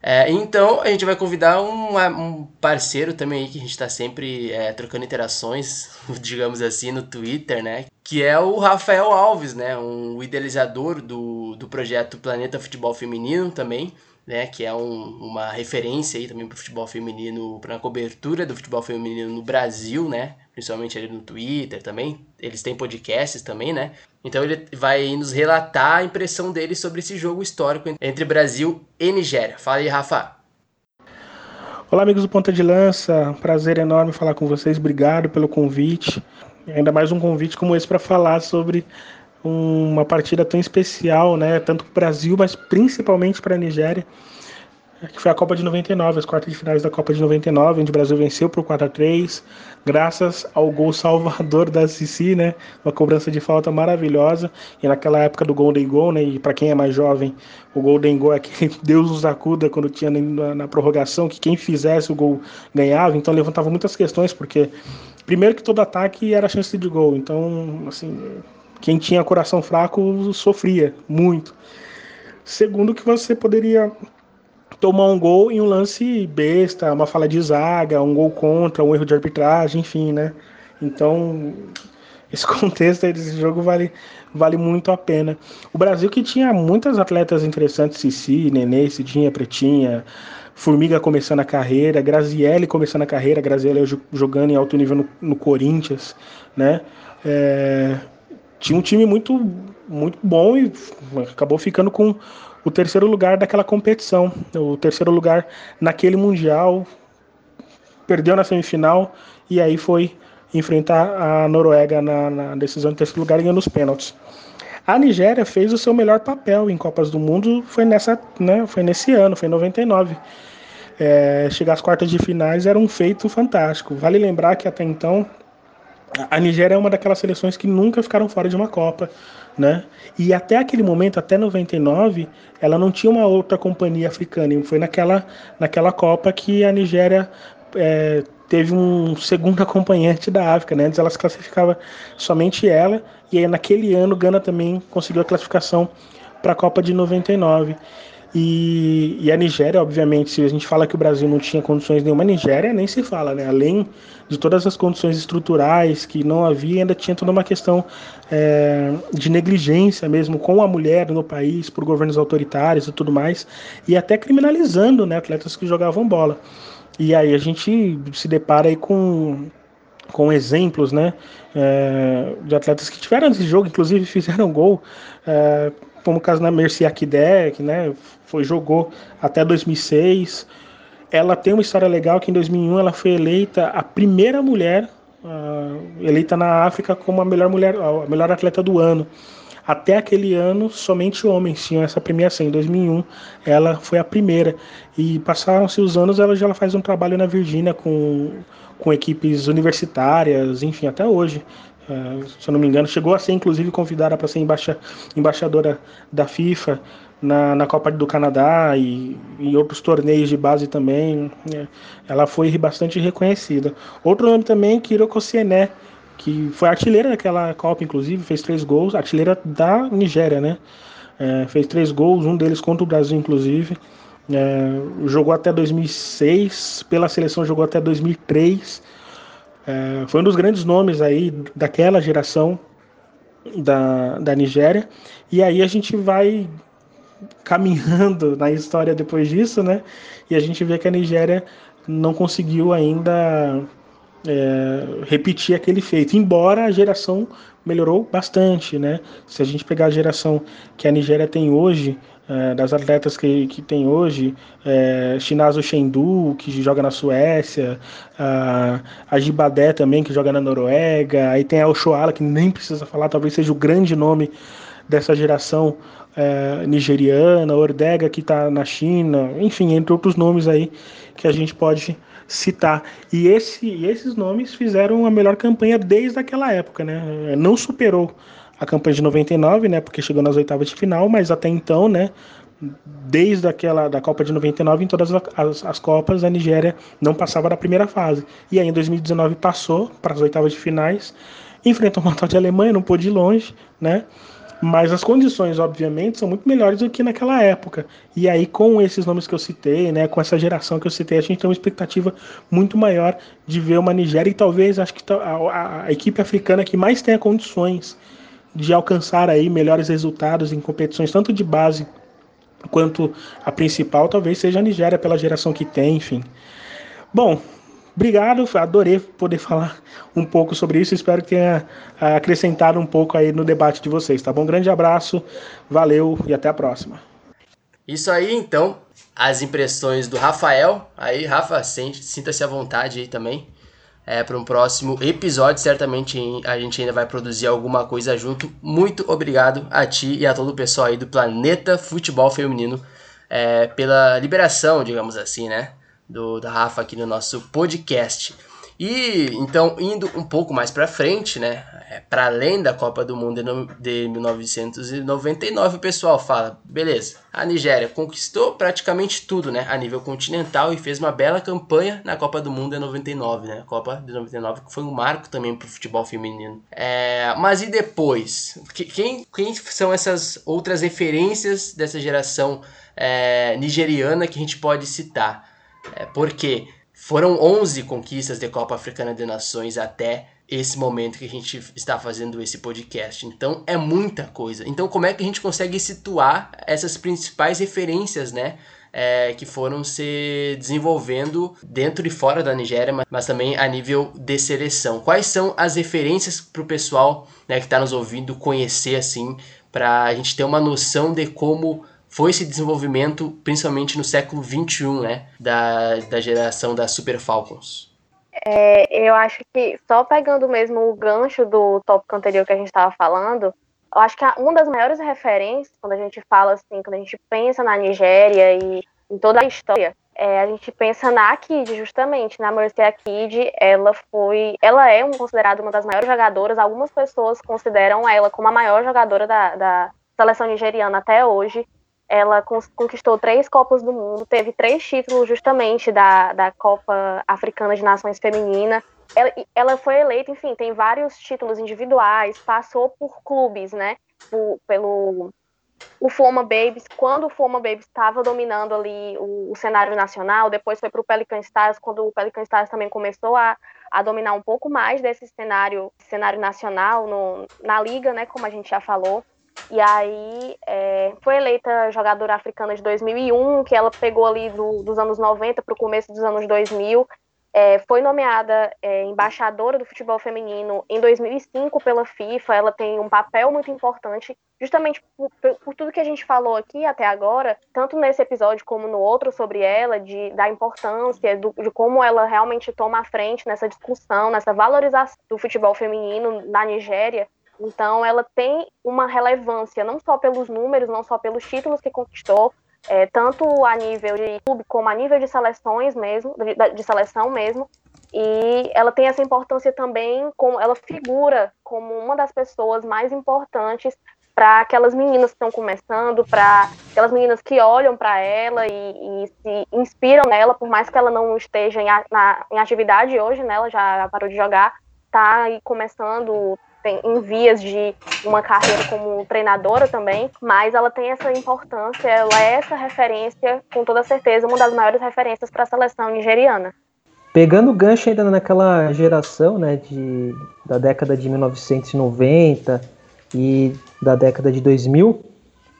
É, então a gente vai convidar um, um, parceiro também aí que a gente está sempre é, trocando interações, digamos assim, no Twitter, né? Que é o Rafael Alves, né? Um idealizador do, do projeto Planeta Futebol Feminino também, né? Que é um, uma referência aí também para o futebol feminino, para a cobertura do futebol feminino no Brasil, né? Principalmente ali no Twitter também. Eles têm podcasts também, né? Então ele vai nos relatar a impressão dele sobre esse jogo histórico entre Brasil e Nigéria. Fala aí, Rafa. Olá, amigos do Ponta de Lança. Prazer enorme falar com vocês. Obrigado pelo convite. Ainda mais um convite como esse para falar sobre uma partida tão especial, né? Tanto para o Brasil, mas principalmente para a Nigéria que foi a Copa de 99, as quartas de finais da Copa de 99, onde o Brasil venceu por 4 a 3 graças ao gol salvador da Cici, né? Uma cobrança de falta maravilhosa. E naquela época do Golden Goal, né? E para quem é mais jovem, o Golden Goal é que Deus nos acuda quando tinha na, na prorrogação que quem fizesse o gol ganhava. Então levantava muitas questões, porque primeiro que todo ataque era chance de gol. Então, assim, quem tinha coração fraco sofria muito. Segundo que você poderia tomar um gol em um lance besta, uma fala de zaga, um gol contra, um erro de arbitragem, enfim, né? Então, esse contexto desse jogo vale, vale muito a pena. O Brasil que tinha muitas atletas interessantes, Cici, Nenê, Cidinha, Pretinha, Formiga começando a carreira, Graziele começando a carreira, Graziele jogando em alto nível no, no Corinthians, né? É, tinha um time muito, muito bom e acabou ficando com o terceiro lugar daquela competição, o terceiro lugar naquele Mundial, perdeu na semifinal e aí foi enfrentar a Noruega na, na decisão de terceiro lugar e nos pênaltis. A Nigéria fez o seu melhor papel em Copas do Mundo, foi, nessa, né, foi nesse ano, foi em 99. É, chegar às quartas de finais era um feito fantástico. Vale lembrar que até então a Nigéria é uma daquelas seleções que nunca ficaram fora de uma Copa né? E até aquele momento, até 99, ela não tinha uma outra companhia africana. E foi naquela, naquela Copa que a Nigéria é, teve um segundo acompanhante da África, né? Antes ela se classificava somente ela, e aí naquele ano Gana também conseguiu a classificação para a Copa de 99. E, e, a Nigéria, obviamente, se a gente fala que o Brasil não tinha condições nenhuma, a Nigéria nem se fala, né? Além de todas as condições estruturais que não havia, ainda tinha toda uma questão é, de negligência mesmo com a mulher no país, por governos autoritários e tudo mais, e até criminalizando né, atletas que jogavam bola. E aí a gente se depara aí com com exemplos, né, é, de atletas que tiveram esse jogo, inclusive fizeram gol, é, como o caso da Mercy Akidek, né, foi jogou até 2006. Ela tem uma história legal que em 2001 ela foi eleita a primeira mulher uh, eleita na África como a melhor mulher, a melhor atleta do ano. Até aquele ano, somente homens tinham essa premiação. Em 2001, ela foi a primeira. E passaram-se os anos, ela já faz um trabalho na Virgínia com, com equipes universitárias, enfim, até hoje. Uh, se eu não me engano, chegou a ser inclusive convidada para ser embaixa, embaixadora da FIFA na, na Copa do Canadá e em outros torneios de base também. Né? Ela foi bastante reconhecida. Outro nome também, Kiroko Siené, que foi artilheira daquela Copa, inclusive, fez três gols, artilheira da Nigéria, né? É, fez três gols, um deles contra o Brasil, inclusive. É, jogou até 2006, pela seleção jogou até 2003. É, foi um dos grandes nomes aí daquela geração da, da Nigéria. E aí a gente vai caminhando na história depois disso, né? E a gente vê que a Nigéria não conseguiu ainda é, repetir aquele feito, embora a geração melhorou bastante, né? Se a gente pegar a geração que a Nigéria tem hoje, é, das atletas que, que tem hoje, é, Shinazo Shendu, que joga na Suécia, a, a Gibadé também, que joga na Noruega, aí tem a Oshoala, que nem precisa falar, talvez seja o grande nome dessa geração é, nigeriana, Ordega, que está na China, enfim, entre outros nomes aí que a gente pode citar. E esse, esses nomes fizeram a melhor campanha desde aquela época, né? Não superou a campanha de 99, né? Porque chegou nas oitavas de final, mas até então, né? Desde aquela da Copa de 99, em todas as, as Copas, a Nigéria não passava da primeira fase. E aí em 2019 passou para as oitavas de finais, enfrentou uma tal de Alemanha, não pôde ir longe, né? Mas as condições, obviamente, são muito melhores do que naquela época. E aí, com esses nomes que eu citei, né, com essa geração que eu citei, a gente tem uma expectativa muito maior de ver uma Nigéria e talvez acho que a, a, a equipe africana que mais tenha condições de alcançar aí melhores resultados em competições tanto de base quanto a principal, talvez seja a Nigéria pela geração que tem, enfim. Bom, Obrigado, adorei poder falar um pouco sobre isso. Espero que tenha ah, acrescentado um pouco aí no debate de vocês, tá bom? Grande abraço, valeu e até a próxima. Isso aí, então, as impressões do Rafael. Aí, Rafa, sinta-se à vontade aí também. É, para um próximo episódio, certamente a gente ainda vai produzir alguma coisa junto. Muito obrigado a ti e a todo o pessoal aí do Planeta Futebol Feminino é, pela liberação, digamos assim, né? do, da Rafa aqui no nosso podcast. E então, indo um pouco mais para frente, né, é, para além da Copa do Mundo de 1999, o pessoal fala: beleza, a Nigéria conquistou praticamente tudo né, a nível continental e fez uma bela campanha na Copa do Mundo de 99, né, a Copa de 99 que foi um marco também para o futebol feminino. É, mas e depois? Quem, quem são essas outras referências dessa geração é, nigeriana que a gente pode citar? É, porque foram 11 conquistas de Copa Africana de Nações até esse momento que a gente está fazendo esse podcast. Então é muita coisa. Então como é que a gente consegue situar essas principais referências, né? É, que foram se desenvolvendo dentro e fora da Nigéria, mas, mas também a nível de seleção. Quais são as referências para o pessoal né, que está nos ouvindo conhecer assim, para a gente ter uma noção de como foi esse desenvolvimento, principalmente no século XXI, né, da, da geração das Super Falcons? É, eu acho que, só pegando mesmo o gancho do tópico anterior que a gente estava falando, eu acho que uma das maiores referências, quando a gente fala assim, quando a gente pensa na Nigéria e em toda a história, é, a gente pensa na Akid, justamente, na Mercy Akid, ela foi, ela é considerada uma das maiores jogadoras, algumas pessoas consideram ela como a maior jogadora da, da seleção nigeriana até hoje, ela conquistou três Copas do Mundo, teve três títulos justamente da, da Copa Africana de Nações Feminina. Ela, ela foi eleita, enfim, tem vários títulos individuais, passou por clubes, né? Pelo o Foma Babies, quando o Foma Babies estava dominando ali o, o, cenário nacional, depois foi para o Pelican Stars, quando o Pelican Stars também começou a, a dominar um pouco mais desse cenário, cenário nacional no, na liga, né, como a gente já falou. E aí é, foi eleita jogadora africana de 2001, que ela pegou ali do, dos anos 90 para o começo dos anos 2000. é, foi nomeada é, embaixadora do futebol feminino em 2005 pela FIFA. Ela tem um papel muito importante, justamente por, por, tudo que a gente falou aqui até agora, tanto nesse episódio como no outro sobre ela, de, da importância, do, de como ela realmente toma a frente nessa discussão, nessa valorização do futebol feminino na Nigéria. Então, ela tem uma relevância não só pelos números, não só pelos títulos que conquistou, é, tanto a nível de clube como a nível de seleções mesmo, de, de, seleção mesmo. E ela tem essa importância também, como ela figura como uma das pessoas mais importantes para aquelas meninas que estão começando, para aquelas meninas que olham para ela e, e, se inspiram nela, por mais que ela não esteja em, na, em atividade hoje, né, ela já parou de jogar, está começando, tem, em vias de uma carreira como treinadora também, mas ela tem essa importância, ela é essa referência, com toda certeza, uma das maiores referências para a seleção nigeriana. Pegando o gancho ainda naquela geração, né, de, da década de 1990 e da década de 2000,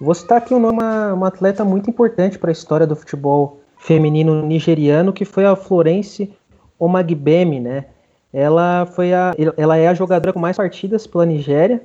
vou citar aqui uma, uma atleta muito importante para a história do futebol feminino nigeriano, que foi a Florence Omagbemi, né? Ela, foi a, ela é a jogadora com mais partidas pela Nigéria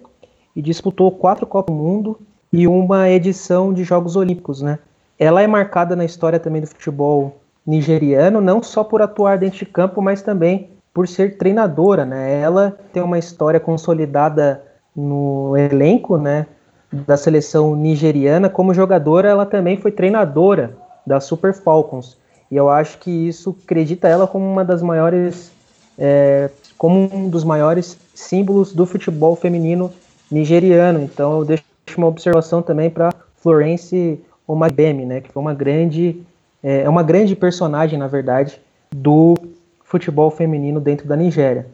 e disputou quatro Copas do Mundo e uma edição de Jogos Olímpicos, né? Ela é marcada na história também do futebol nigeriano, não só por atuar dentro de campo, mas também por ser treinadora, né? Ela tem uma história consolidada no elenco, né, da seleção nigeriana. Como jogadora, ela também foi treinadora da Super Falcons. E eu acho que isso acredita ela como uma das maiores é, como um dos maiores símbolos do futebol feminino nigeriano. Então eu deixo uma observação também para Florence Omagbemi, né, que foi uma grande é, é uma grande personagem, na verdade, do futebol feminino dentro da Nigéria.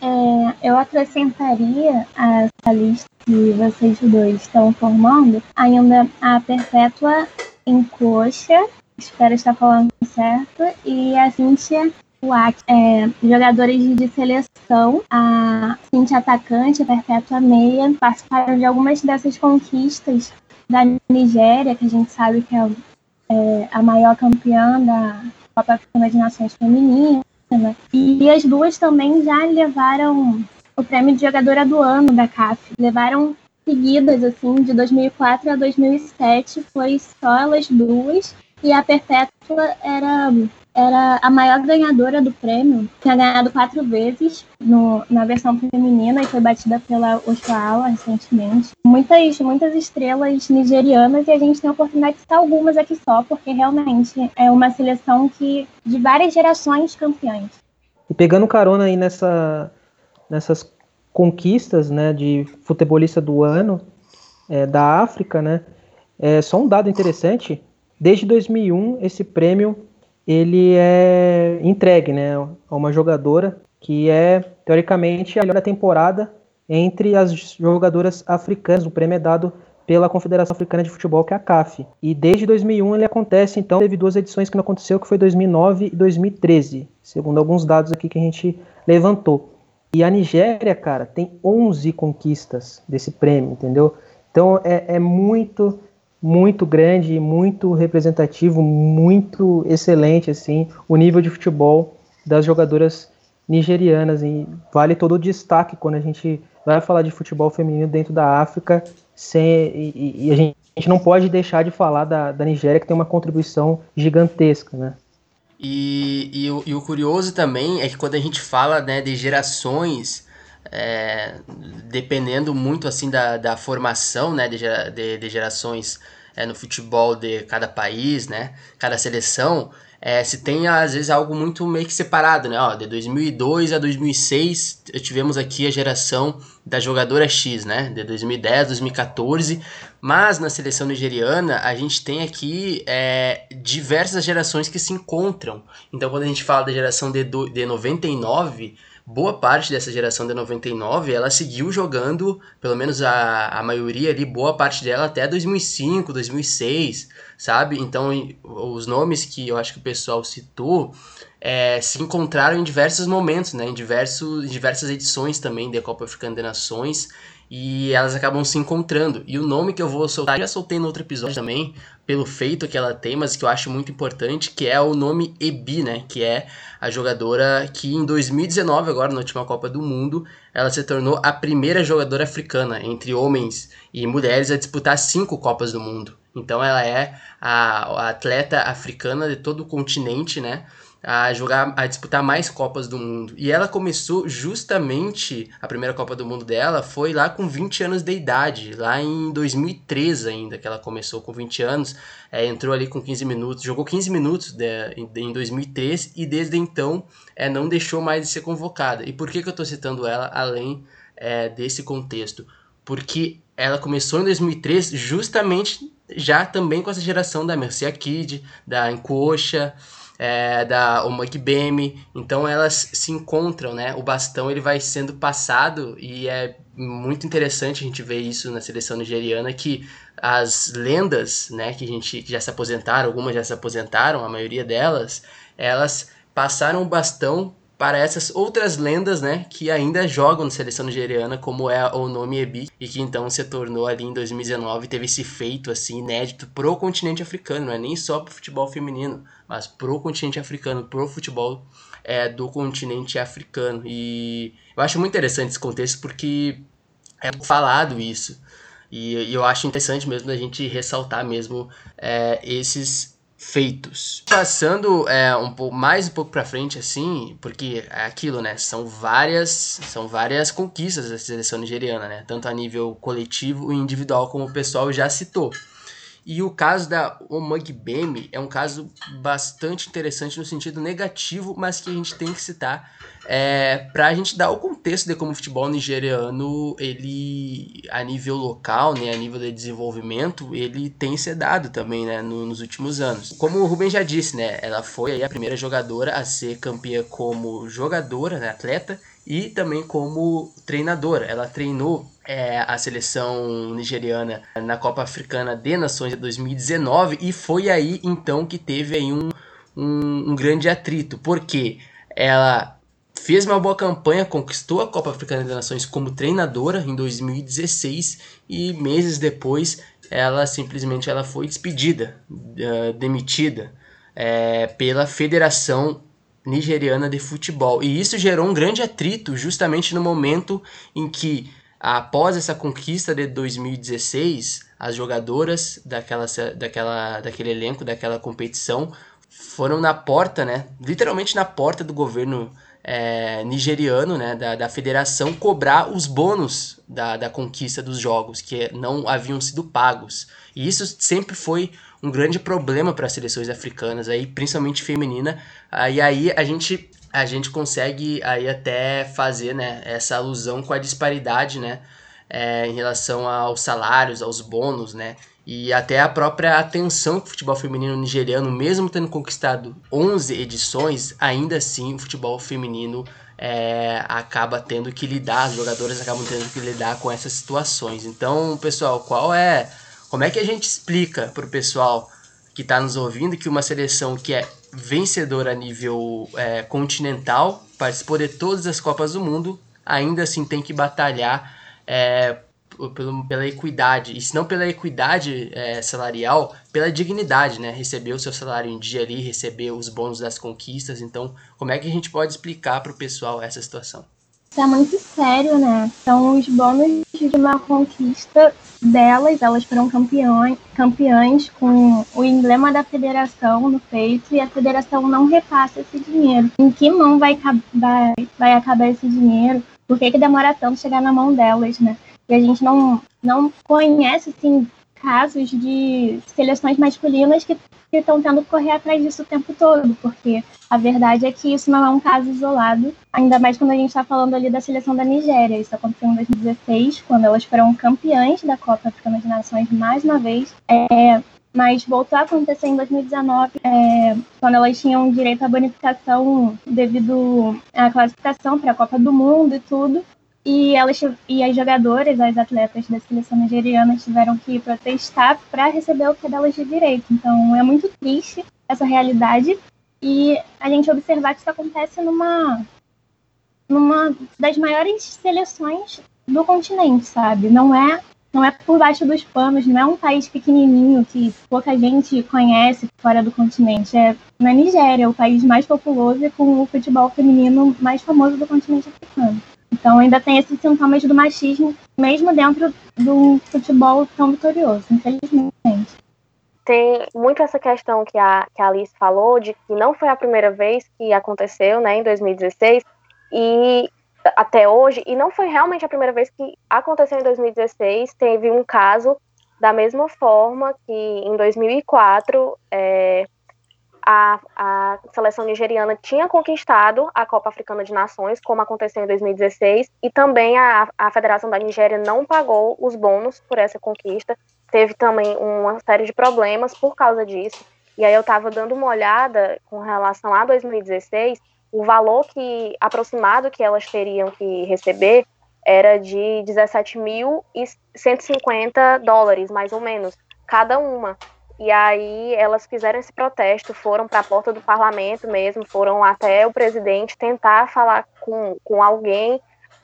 É, eu acrescentaria a essa lista que vocês dois estão formando ainda a Perpétua Encoxa, espero estar falando certo, e a Cíntia É, jogadores de seleção, a Cintia Atacante, a Perpétua Meia, participaram de algumas dessas conquistas da Nigéria, que a gente sabe que é, é a maior campeã da Copa Africana de Nações Feminina. Né? E as duas também já levaram o prêmio de jogadora do ano da CAF. Levaram seguidas, assim, de 2004 a 2007, foi só elas duas. E a Perpétua era era a maior ganhadora do prêmio, tinha ganhado quatro vezes no, na versão feminina e foi batida pela Oshawa recentemente. Muitas, muitas estrelas nigerianas e a gente tem a oportunidade de citar algumas aqui só, porque realmente é uma seleção que de várias gerações campeãs. E pegando carona aí nessa, nessas conquistas né, de futebolista do ano é, da África, né, é só um dado interessante, desde 2001 esse prêmio ele é entregue né, a uma jogadora que é, teoricamente, a melhor da temporada entre as jogadoras africanas. O prêmio é dado pela Confederação Africana de Futebol, que é a CAF. E desde 2001 ele acontece, então, teve duas edições que não aconteceu, que foi 2009 e 2013, segundo alguns dados aqui que a gente levantou. E a Nigéria, cara, tem 11 conquistas desse prêmio, entendeu? Então é, é muito muito grande, muito representativo, muito excelente assim, o nível de futebol das jogadoras nigerianas e vale todo o destaque quando a gente vai falar de futebol feminino dentro da África, sem, e, e a, gente, a, gente, não pode deixar de falar da, da Nigéria que tem uma contribuição gigantesca, né? E, e, o, e o curioso também é que quando a gente fala né, de gerações, é, dependendo muito assim da, da formação né, de, de, de gerações é, no futebol de cada país, né, cada seleção, é, se tem às vezes algo muito meio que separado, né? Ó, de 2002 a 2006 tivemos aqui a geração da jogadora X, né? De 2010, 2014, mas na seleção nigeriana a gente tem aqui é, diversas gerações que se encontram. Então quando a gente fala da geração de, de 99 boa parte dessa geração de 99, ela seguiu jogando, pelo menos a, a maioria ali, boa parte dela até 2005, 2006, sabe? Então, os nomes que eu acho que o pessoal citou, é, se encontraram em diversos momentos, né? Em, diversos, em diversas edições também da Copa Africana de Nações e elas acabam se encontrando. E o nome que eu vou soltar, já soltei no outro episódio também, pelo feito que ela tem, mas que eu acho muito importante, que é o nome Ebi, né? Que é a jogadora que em 2019, agora na última Copa do Mundo, ela se tornou a primeira jogadora africana entre homens e mulheres a disputar cinco Copas do Mundo. Então ela é a, a atleta africana de todo o continente, né? A jogar, a disputar mais Copas do Mundo. E ela começou justamente, a primeira Copa do Mundo dela foi lá com 20 anos de idade, lá em 2013 ainda, que ela começou com 20 anos, é, entrou ali com 15 minutos, jogou 15 minutos de, de, em 2013 e desde então é, não deixou mais de ser convocada. E por que, que eu estou citando ela além é, desse contexto? Porque ela começou em 2003 justamente já também com essa geração da Mercia Kid, da Encoxa, é, da Omagbemi, então elas se encontram, né? O bastão ele vai sendo passado e é muito interessante a gente ver isso na seleção nigeriana que as lendas, né, que a gente que já se aposentaram, algumas já se aposentaram, a maioria delas, elas passaram o bastão para essas outras lendas, né, que ainda jogam na seleção nigeriana, como é o nome Ebi, e que então se tornou ali em 2019, teve esse feito assim inédito pro continente africano, não é nem só pro futebol feminino, mas pro continente africano, pro futebol é, do continente africano. E eu acho muito interessante esse contexto porque é falado isso. E, e eu acho interessante mesmo da gente ressaltar mesmo é, esses feitos. Passando é, um pouco mais um pouco para frente assim, porque é aquilo, né? São várias, são várias conquistas da seleção nigeriana, né? Tanto a nível coletivo e individual, como o pessoal já citou. E o caso da Omagbemi é um caso bastante interessante no sentido negativo, mas que a gente tem que citar é, para a gente dar o contexto de como o futebol nigeriano, ele a nível local, né, a nível de desenvolvimento, ele tem sedado também né, no, nos últimos anos. Como o Ruben já disse, né, ela foi a primeira jogadora a ser campeã como jogadora, né, atleta, e também como treinadora. Ela treinou é, a seleção nigeriana na Copa Africana de Nações de 2019 e foi aí então que teve aí um, um, um grande atrito, porque ela fez uma boa campanha, conquistou a Copa Africana de Nações como treinadora em 2016 e meses depois ela simplesmente ela foi despedida, uh, demitida é, pela Federação nigeriana de futebol. E isso gerou um grande atrito justamente no momento em que, após essa conquista de 2016, as jogadoras daquela, daquela, daquele elenco, daquela competição, foram na porta, né? Literalmente na porta do governo é, nigeriano, né? Da, da federação, cobrar os bônus da, da conquista dos jogos, que não haviam sido pagos. E isso sempre foi um grande problema para as seleções africanas, aí, principalmente feminina. E aí a gente, a gente consegue aí até fazer né, essa alusão com a disparidade né, é, em relação aos salários, aos bônus, né? E até a própria atenção que o futebol feminino nigeriano, mesmo tendo conquistado 11 edições, ainda assim o futebol feminino é, acaba tendo que lidar, as jogadoras acabam tendo que lidar com essas situações. Então, pessoal, qual é como é que a gente explica para o pessoal que está nos ouvindo que uma seleção que é vencedora a nível é, continental, participou de todas as Copas do Mundo, ainda assim tem que batalhar é, pelo, pela equidade, e se não pela equidade é, salarial, pela dignidade, né? Receber o seu salário em dia ali, receber os bônus das conquistas. Então, como é que a gente pode explicar para o pessoal essa situação? Isso é muito sério, né? São os bônus de uma conquista delas, elas foram campeões, campeãs com o emblema da federação no peito e a federação não repassa esse dinheiro. Em que mão vai, vai, vai acabar esse dinheiro? Por que, que demora tanto chegar na mão delas, né? E a gente não, não conhece, assim, casos de seleções masculinas que estão tendo que correr atrás disso o tempo todo, porque a verdade é que isso não é um caso isolado, ainda mais quando a gente está falando ali da seleção da Nigéria. Isso aconteceu em 2016, quando elas foram campeãs da Copa Africana de Nações mais uma vez. É, mas voltou a acontecer em 2019, é, quando elas tinham direito à bonificação devido à classificação para a Copa do Mundo e tudo. E, elas, e as jogadoras, as atletas da seleção nigeriana tiveram que protestar para receber o que é delas de direito. Então é muito triste essa realidade. e a gente observar que isso acontece numa, numa das maiores seleções do continente, sabe? Não é não é por baixo dos panos, não é um país pequenininho que pouca gente conhece fora do continente. É na Nigéria, o país mais populoso e com o futebol feminino mais famoso do continente africano. Então ainda tem esses sintomas do machismo, mesmo dentro do futebol tão vitorioso, infelizmente. Tem muito essa questão que a, que a Alice falou, de que não foi a primeira vez que aconteceu, né, em 2016, e até hoje, e não foi realmente a primeira vez que aconteceu em 2016, teve um caso da mesma forma que em 2004 é, a, a seleção nigeriana tinha conquistado a Copa Africana de Nações, como aconteceu em 2016, e também a, a Federação da Nigéria não pagou os bônus por essa conquista, teve também uma série de problemas por causa disso, e aí eu estava dando uma olhada com relação a 2016, o valor que aproximado que elas teriam que receber era de 17.150 dólares, mais ou menos, cada uma. E aí elas fizeram esse protesto, foram para a porta do parlamento mesmo, foram até o presidente tentar falar com, com alguém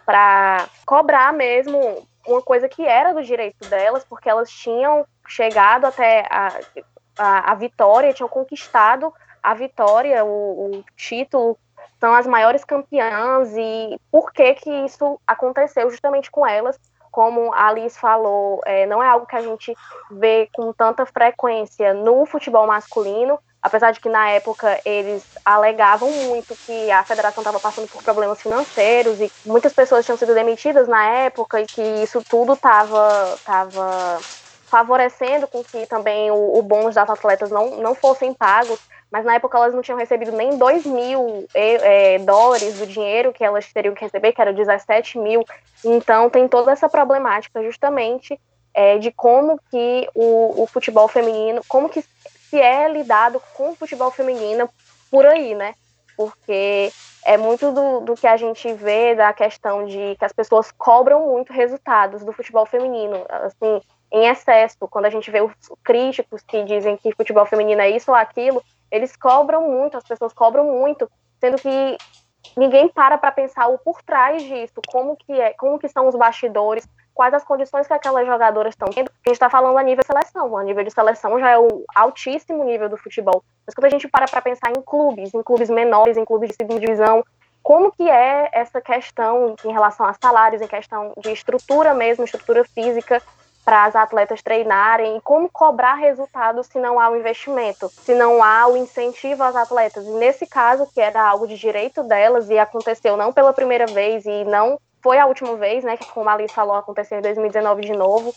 para cobrar mesmo uma coisa que era do direito delas, porque elas tinham chegado até a, a, a vitória, tinham conquistado a vitória, o, o título são as maiores campeãs e por que que isso aconteceu justamente com elas, como a Alice falou, é, não é algo que a gente vê com tanta frequência no futebol masculino, apesar de que na época eles alegavam muito que a federação estava passando por problemas financeiros e muitas pessoas tinham sido demitidas na época e que isso tudo estava tava favorecendo com que também o, o bônus das atletas não, não fossem pagos mas na época elas não tinham recebido nem 2 mil é, dólares do dinheiro que elas teriam que receber, que era 17 mil. Então tem toda essa problemática justamente é, de como que o, o, futebol feminino, como que se é lidado com o futebol feminino por aí, né? Porque é muito do, do que a gente vê da questão de que as pessoas cobram muito resultados do futebol feminino, assim, em excesso. Quando a gente vê os críticos que dizem que futebol feminino é isso ou aquilo, eles cobram muito, as pessoas cobram muito, sendo que ninguém para para pensar o por trás disso, como que é, como que são os bastidores, quais as condições que aquelas jogadoras estão tendo. A gente está falando a nível de seleção, a nível de seleção já é o altíssimo nível do futebol. Mas quando a gente para para pensar em clubes, em clubes menores, em clubes de segunda divisão, como que é essa questão em relação a salários, em questão de estrutura mesmo, estrutura física, para as atletas treinarem e como cobrar resultados se não há o investimento, se não há o incentivo às atletas. E nesse caso, que era algo de direito delas e aconteceu não pela primeira vez e não foi a última vez, né, que como a Alice falou, aconteceu em 2019 de novo.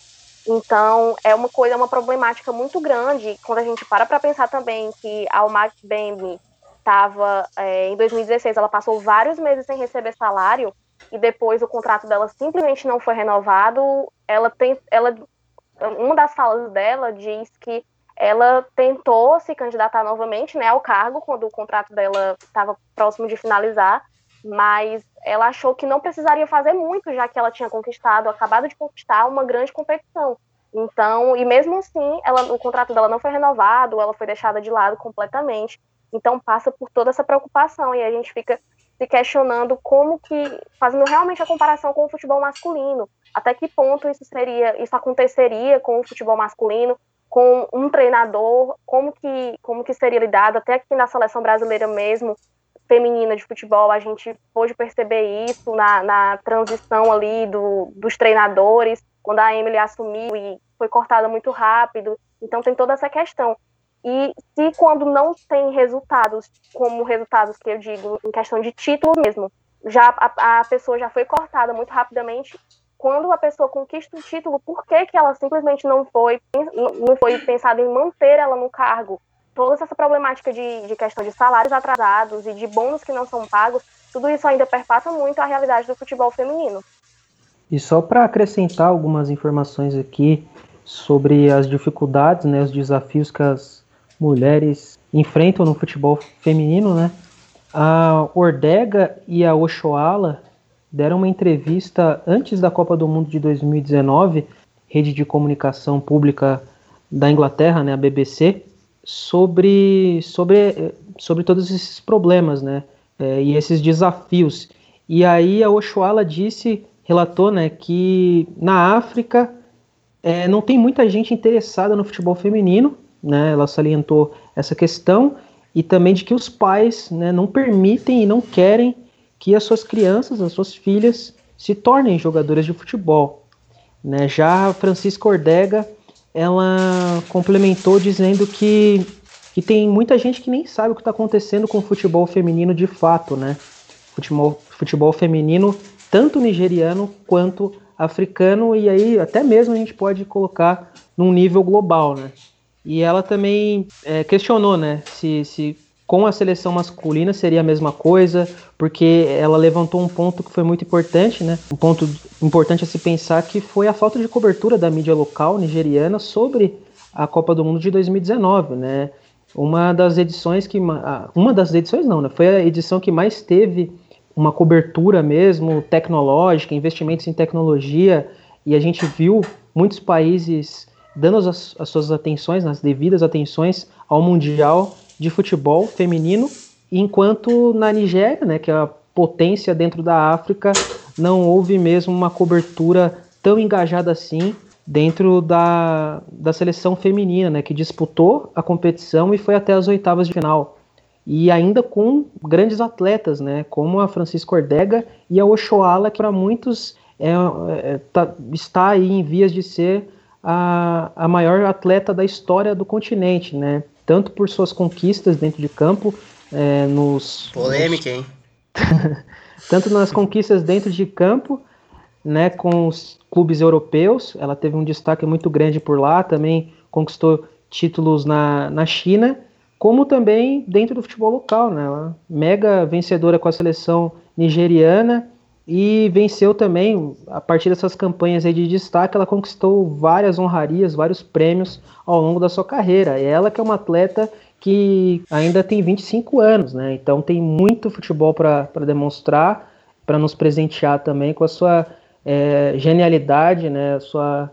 Então, é uma coisa, é uma problemática muito grande quando a gente para para pensar também que a Almac Bembe estava, é, em 2016, ela passou vários meses sem receber salário, e depois o contrato dela simplesmente não foi renovado, ela tem, ela, uma das falas dela diz que ela tentou se candidatar novamente, né, ao cargo quando o contrato dela estava próximo de finalizar, mas ela achou que não precisaria fazer muito, já que ela tinha conquistado, acabado de conquistar uma grande competição. Então, e mesmo assim, ela, o contrato dela não foi renovado, ela foi deixada de lado completamente. Então, passa por toda essa preocupação e a gente fica se questionando como que, fazendo realmente a comparação com o futebol masculino, até que ponto isso seria, isso aconteceria com o futebol masculino, com um treinador, como que, como que seria lidado, até aqui na seleção brasileira mesmo, feminina de futebol, a gente pôde perceber isso na, na transição ali do, dos treinadores, quando a Emily assumiu e foi cortada muito rápido, então tem toda essa questão. E se quando não tem resultados, como resultados que eu digo, em questão de título mesmo, já a, a pessoa já foi cortada muito rapidamente, quando a pessoa conquista o título, por que, que ela simplesmente não foi, não foi pensada em manter ela no cargo? Toda essa problemática de, de questão de salários atrasados e de bônus que não são pagos, tudo isso ainda perpassa muito a realidade do futebol feminino. E só para acrescentar algumas informações aqui sobre as dificuldades, né, os desafios que as mulheres enfrentam no futebol feminino, né? A Ordega e a Oshoala deram uma entrevista antes da Copa do Mundo de 2019, rede de comunicação pública da Inglaterra, né, a BBC, sobre, sobre sobre todos esses problemas, né? É, e esses desafios. E aí a Oshuala disse, relatou, né, que na África é, não tem muita gente interessada no futebol feminino, né? Ela salientou essa questão e também de que os pais, né, não permitem e não querem que as suas crianças, as suas filhas, se tornem jogadoras de futebol. Né? Já a Francisca Ordega, ela complementou dizendo que, que tem muita gente que nem sabe o que está acontecendo com o futebol feminino de fato, né? Futebol, futebol feminino, tanto nigeriano quanto africano, e aí até mesmo a gente pode colocar num nível global, né? E ela também é, questionou, né, se, se com a seleção masculina seria a mesma coisa, porque ela levantou um ponto que foi muito importante, né? Um ponto importante a se pensar que foi a falta de cobertura da mídia local nigeriana sobre a Copa do Mundo de 2019, né? Uma das edições que uma das edições não, né? Foi a edição que mais teve uma cobertura mesmo tecnológica, investimentos em tecnologia, e a gente viu muitos países dando as, as suas atenções, as devidas atenções ao mundial de futebol feminino, enquanto na Nigéria, né, que é a potência dentro da África, não houve mesmo uma cobertura tão engajada assim dentro da, da seleção feminina, né, que disputou a competição e foi até as oitavas de final. E ainda com grandes atletas, né, como a Francisca Ordega e a Oshoala, que para muitos é, é, tá, está aí em vias de ser a, a maior atleta da história do continente, né? tanto por suas conquistas dentro de campo, é, nos. Polêmica, hein? tanto nas conquistas dentro de campo, né, com os clubes europeus, ela teve um destaque muito grande por lá, também conquistou títulos na, na China, como também dentro do futebol local, né? Ela, mega vencedora com a seleção nigeriana e venceu também, a partir dessas campanhas de destaque, ela conquistou várias honrarias, vários prêmios ao longo da sua carreira. Ela que é uma atleta que ainda tem 25 anos, né? Então tem muito futebol para demonstrar, para nos presentear também com a sua é, genialidade, né? A sua,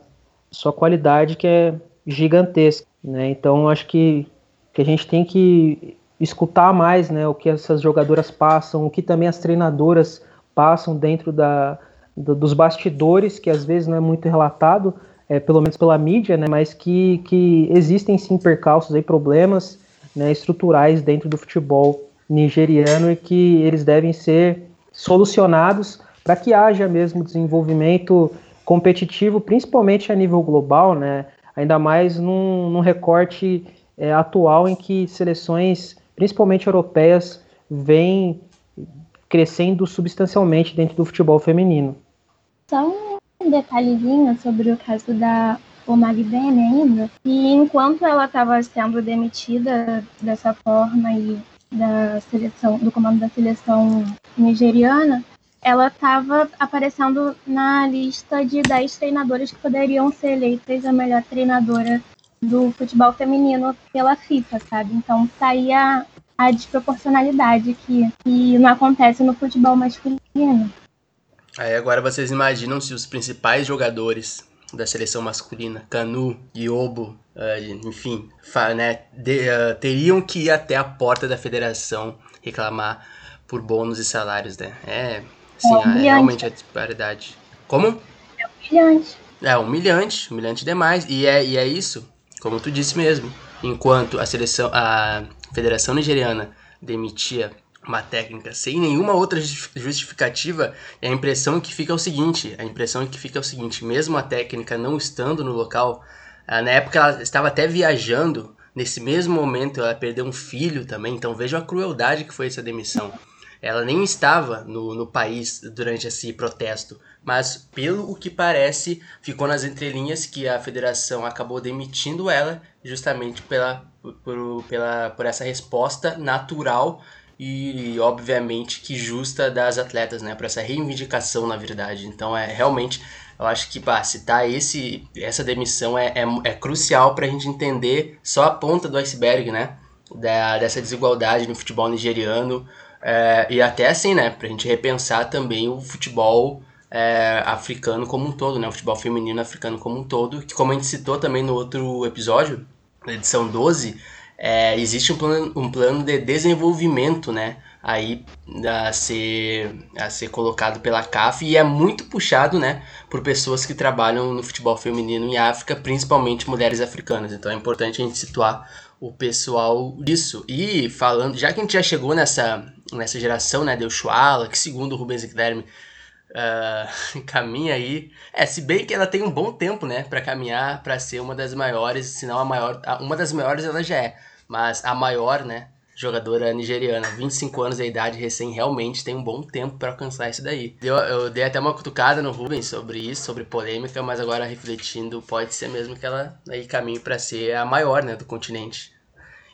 sua qualidade que é gigantesca, né? Então acho que, que a gente tem que escutar mais, né? O que essas jogadoras passam, o que também as treinadoras passam dentro da, do, dos bastidores, que às vezes não é muito relatado, é, pelo menos pela mídia, né, mas que, que existem sim percalços e problemas né, estruturais dentro do futebol nigeriano e que eles devem ser solucionados para que haja mesmo desenvolvimento competitivo, principalmente a nível global, né, ainda mais num, num recorte é, atual em que seleções, principalmente europeias, vêm crescendo substancialmente dentro do futebol feminino. Só um detalhezinho sobre o caso da Omagdene ainda, e enquanto ela estava sendo demitida dessa forma e da seleção, do comando da seleção nigeriana, ela estava aparecendo na lista de 10 treinadoras que poderiam ser eleitas a melhor treinadora do futebol feminino pela FIFA, sabe? Então saía a desproporcionalidade que, que não acontece no futebol masculino. Aí agora vocês imaginam se os principais jogadores da seleção masculina, Canu, Iobo, uh, enfim, né, de, uh, teriam que ir até a porta da federação reclamar por bônus e salários, né? É, sim, é, é realmente a disparidade. Como? É humilhante. É humilhante, humilhante demais. E é, e é isso, como tu disse mesmo. Enquanto a seleção, a Federação Nigeriana demitia uma técnica sem nenhuma outra justificativa, a impressão que fica é o seguinte, a impressão que fica é o seguinte, mesmo a técnica não estando no local, ah, na época ela estava até viajando, nesse mesmo momento ela perdeu um filho também, então veja a crueldade que foi essa demissão. Ela nem estava no, no país durante esse protesto, mas pelo que parece, ficou nas entrelinhas que a federação acabou demitindo ela justamente pela, por, pela, por essa resposta natural e obviamente que justa das atletas, né? Por essa reivindicação, na verdade. Então é realmente, eu acho que pá, citar esse, essa demissão é, é, é crucial para a gente entender só a ponta do iceberg, né? Da, dessa desigualdade no futebol nigeriano é, e até assim, né? Para a gente repensar também o futebol é, africano como um todo, né? O futebol feminino africano como um todo, que como a gente citou também no outro episódio, na edição 12, é, existe um plano, um plano de desenvolvimento, né? Aí a ser, a ser colocado pela CAF e é muito puxado, né? Por pessoas que trabalham no futebol feminino em África, principalmente mulheres africanas. Então é importante a gente situar o pessoal disso. E falando, já que a gente já chegou nessa, nessa geração, né? Deu Shuala, que segundo o Rubens Guilherme uh, caminha aí. É, se bem que ela tem um bom tempo, né, para caminhar para ser uma das maiores, se não a maior, uma das maiores ela já é, mas a maior, né, jogadora nigeriana, 25 anos de idade, recém, realmente tem um bom tempo para alcançar isso daí. Eu, eu dei até uma cutucada no Rubens sobre isso, sobre polêmica, mas agora refletindo, pode ser mesmo que ela aí caminhe para ser a maior, né, do continente.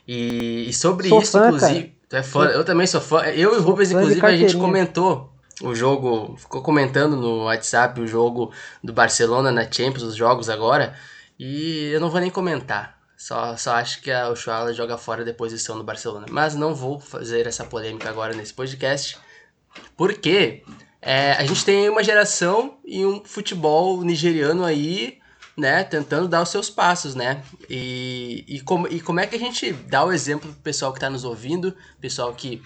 E, e sobre sou isso, fã, inclusive, tu é fã, eu também sou fã. Eu e o Rubens, inclusive, a gente comentou o jogo, ficou comentando no WhatsApp o jogo do Barcelona na Champions, os jogos agora, e eu não vou nem comentar. Só, só acho que a Ochoala joga fora da posição do Barcelona. Mas não vou fazer essa polêmica agora nesse podcast, porque é, a gente tem uma geração e um futebol nigeriano aí, né, tentando dar os seus passos, né? E, e, como, e como é que a gente dá o exemplo pro pessoal que está nos ouvindo, pessoal que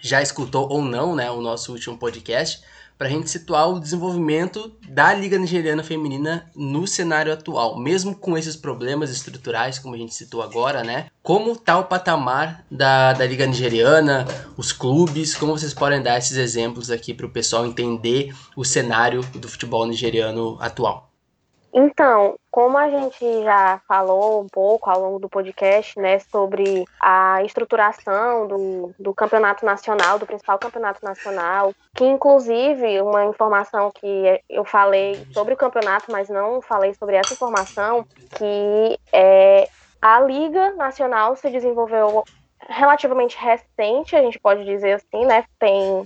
já escutou ou não, né, o nosso último podcast, para a gente situar o desenvolvimento da Liga Nigeriana Feminina no cenário atual, mesmo com esses problemas estruturais, como a gente citou agora, né? Como está o patamar da, da Liga Nigeriana, os clubes, como vocês podem dar esses exemplos aqui para o pessoal entender o cenário do futebol nigeriano atual? Então, como a gente já falou um pouco ao longo do podcast, né, sobre a estruturação do, do campeonato nacional, do principal campeonato nacional, que inclusive uma informação que eu falei sobre o campeonato, mas não falei sobre essa informação, que é, a Liga Nacional se desenvolveu relativamente recente, a gente pode dizer assim, né, tem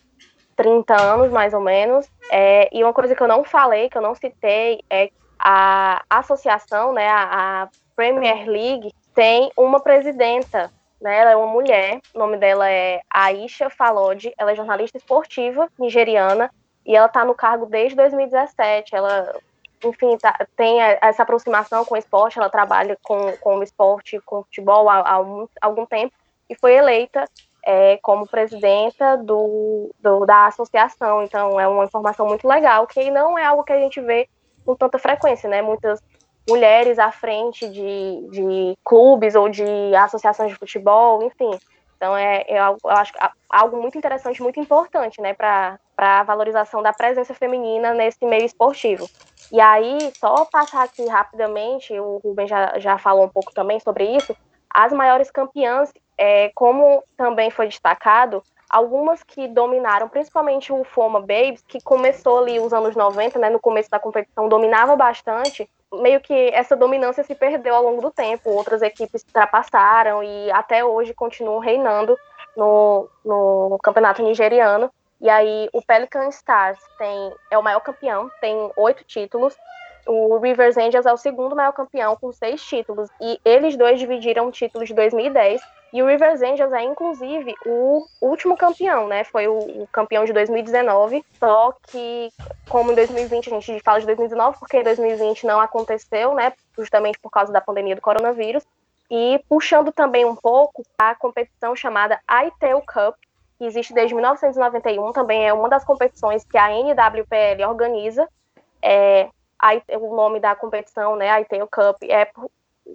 30 anos mais ou menos, é, e uma coisa que eu não falei, que eu não citei, é a associação, né, a, Premier League, tem uma presidenta, né, ela é uma mulher, o nome dela é Aisha Falode, ela é jornalista esportiva nigeriana e ela está no cargo desde 2017. Ela, enfim, tá, tem essa aproximação com o esporte, ela trabalha com, com o esporte, com o futebol há, há algum, algum tempo e foi eleita é, como presidenta do, do, da associação. Então, é uma informação muito legal, que não é algo que a gente vê com tanta frequência, né? Muitas mulheres à frente de, de clubes ou de associações de futebol, enfim. Então é, é algo, eu acho algo muito interessante, muito importante, né, para a valorização da presença feminina nesse meio esportivo. E aí, só passar aqui rapidamente, o Rubem já, já falou um pouco também sobre isso, as maiores campeãs, é, como também foi destacado, algumas que dominaram, principalmente o Foma Babes, que começou ali os anos 90, né, no começo da competição, dominava bastante, meio que essa dominância se perdeu ao longo do tempo, outras equipes ultrapassaram e até hoje continuam reinando no, no campeonato nigeriano. E aí o Pelican Stars tem, é o maior campeão, tem oito títulos, o Rivers Angels é o segundo maior campeão com seis títulos e eles dois dividiram o título de 2010 e o Rivers Angels é inclusive o último campeão, né? Foi o, o campeão de 2019, só que como em 2020 a gente fala de 2019 porque em 2020 não aconteceu, né? Justamente por causa da pandemia do coronavírus e puxando também um pouco a competição chamada ITEL Cup que existe desde 1991, também é uma das competições que a NWPL organiza. É, o nome da competição, né, a Cup, é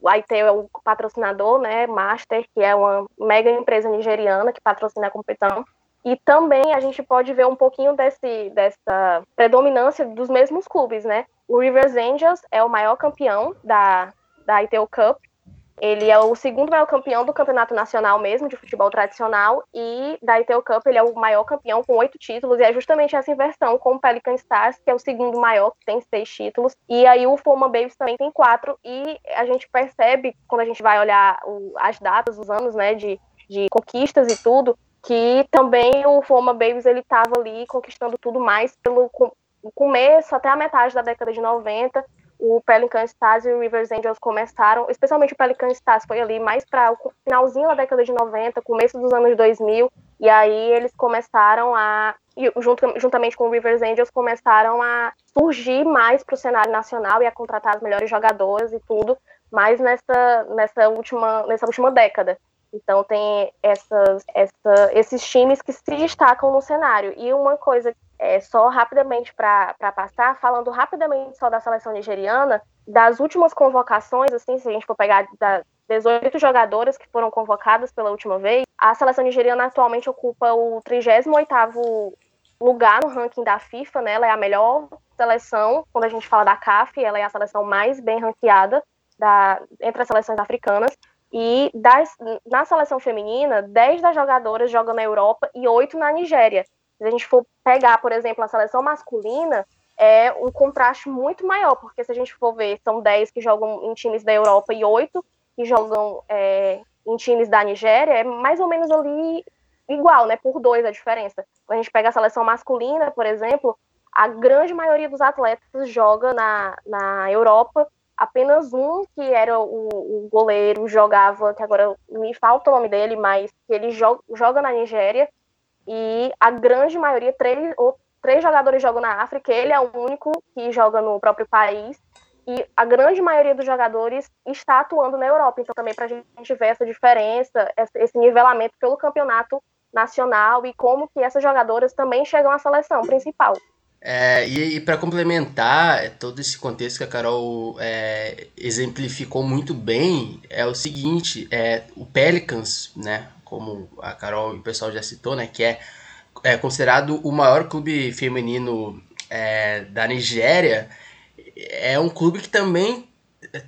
a ITEL é o patrocinador, né, Master, que é uma mega empresa nigeriana que patrocina a competição. E também a gente pode ver um pouquinho desse, dessa predominância dos mesmos clubes, né? O Rivers Angels é o maior campeão da, da ITEL Cup, ele é o segundo maior campeão do campeonato nacional mesmo, de futebol tradicional, e da ITEL Cup ele é o maior campeão com oito títulos, e é justamente essa inversão com o Pelican Stars, que é o segundo maior, que tem seis títulos, e aí o Foma Babies também tem quatro, e a gente percebe, quando a gente vai olhar o, as datas, os anos, né, de, de conquistas e tudo, que também o Foma Babies ele estava ali conquistando tudo mais pelo começo até a metade da década de 90, o Pelican Stars e o Rivers Angels começaram, especialmente o Pelican Stars foi ali mais para o finalzinho da década de 90, começo dos anos 2000, e aí eles começaram a, junto, juntamente com o Rivers Angels, começaram a surgir mais para o cenário nacional e a contratar as melhores jogadoras e tudo, mais nessa, nessa, última, nessa última década. Então tem essas, essa, esses times que se destacam no cenário. E uma coisa, é, só rapidamente para passar, falando rapidamente só da seleção nigeriana, das últimas convocações, assim, se a gente for pegar da 18 jogadoras que foram convocadas pela última vez, a seleção nigeriana atualmente ocupa o 38º lugar no ranking da FIFA, né? Ela é a melhor seleção, quando a gente fala da CAF, ela é a seleção mais bem ranqueada da, entre as seleções africanas. E das, na seleção feminina, 10 das jogadoras jogam na Europa e 8 na Nigéria. Se a gente for pegar, por exemplo, a seleção masculina, é um contraste muito maior, porque se a gente for ver, são 10 que jogam em times da Europa e 8 que jogam é, em times da Nigéria, é mais ou menos ali igual, né? Por dois a diferença. Quando a gente pega a seleção masculina, por exemplo, a grande maioria dos atletas joga na, na Europa apenas um que era o, o, goleiro jogava, que agora me falta o nome dele, mas ele joga na Nigéria e a grande maioria, três, ou, três jogadores jogam na África, ele é o único que joga no próprio país e a grande maioria dos jogadores está atuando na Europa. Então também para a gente ver essa diferença, esse nivelamento pelo campeonato nacional e como que essas jogadoras também chegam à seleção principal. É, e, e para complementar todo esse contexto que a Carol é, exemplificou muito bem, é o seguinte, é, o Pelicans, né, como a Carol e o pessoal já citou, né, que é, é considerado o maior clube feminino é, da Nigéria, é um clube que também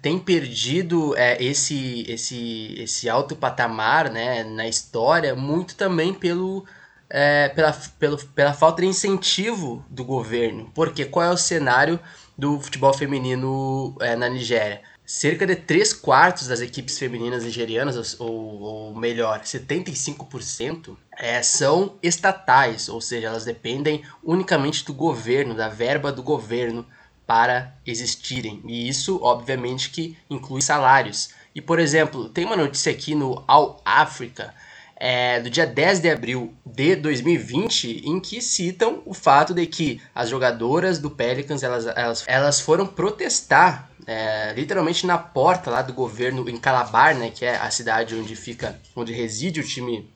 tem perdido é, esse, esse, esse alto patamar né, na história muito também pelo é, pela, pelo, pela falta de incentivo do governo. Porque qual é o cenário do futebol feminino é, na Nigéria? Cerca de 3 quartos das equipes femininas nigerianas, ou, ou melhor, 75%, é, são estatais, ou seja, elas dependem unicamente do governo, da verba do governo para existirem. E isso, obviamente, que inclui salários. E, por exemplo, tem uma notícia aqui no All Africa é, do dia 10 de abril de 2020, em que citam o fato de que as jogadoras do Pelicans elas, elas, elas foram protestar é, literalmente na porta lá do governo em Calabar, né, que é a cidade onde fica, onde reside o time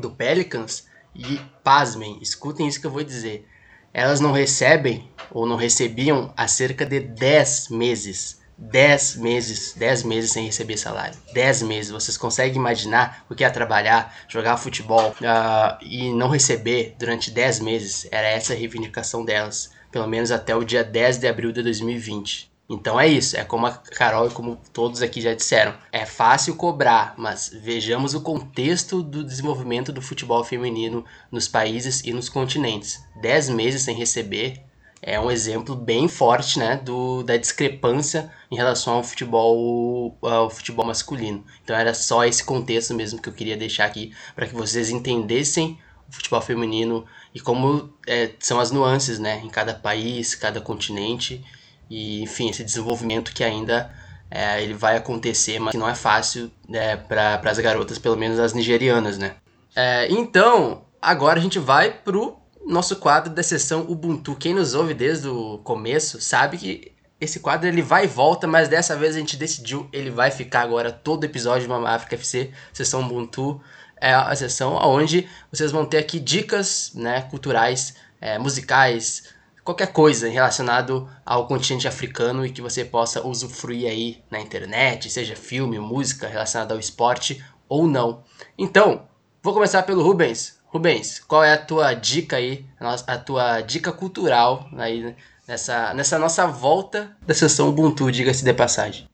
do Pelicans. E pasmem, escutem isso que eu vou dizer. Elas não recebem ou não recebiam há cerca de 10 meses 10 meses, 10 meses sem receber salário. 10 meses. Vocês conseguem imaginar o que é trabalhar, jogar futebol uh, e não receber durante 10 meses? Era essa a reivindicação delas, pelo menos até o dia 10 de abril de 2020. Então é isso, é como a Carol e como todos aqui já disseram. É fácil cobrar, mas vejamos o contexto do desenvolvimento do futebol feminino nos países e nos continentes. 10 meses sem receber é um exemplo bem forte né, do, da discrepância em relação ao futebol, ao futebol masculino. Então era só esse contexto mesmo que eu queria deixar aqui para que vocês entendessem o futebol feminino e como é, são as nuances né, em cada país, cada continente e enfim esse desenvolvimento que ainda é, ele vai acontecer, mas que não é fácil né, para as garotas, pelo menos as nigerianas, né? É, então agora a gente vai pro nosso quadro da sessão Ubuntu. Quem nos ouve desde o começo sabe que esse quadro ele vai e volta, mas dessa vez a gente decidiu, ele vai ficar agora todo episódio de Mama África FC, sessão Ubuntu, é a sessão onde vocês vão ter aqui dicas né, culturais, é, musicais, qualquer coisa relacionado ao continente africano e que você possa usufruir aí na internet, seja filme, música relacionada ao esporte ou não. Então, vou começar pelo Rubens. Rubens, qual é a tua dica aí, a tua dica cultural aí nessa, nessa nossa volta da sessão Ubuntu, diga-se de passagem?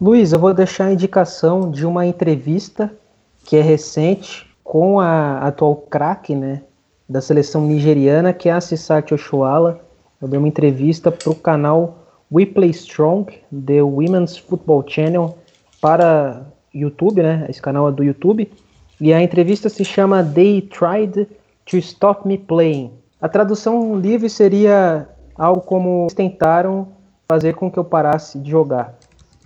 Luiz, eu vou deixar a indicação de uma entrevista que é recente com a atual craque né, da seleção nigeriana, que é a Sisati Oshuala. Eu dei uma entrevista para o canal We Play Strong, The Women's Football Channel, para YouTube, né? Esse canal é do YouTube. E a entrevista se chama They Tried to Stop Me Playing. A tradução livre seria algo como tentaram fazer com que eu parasse de jogar.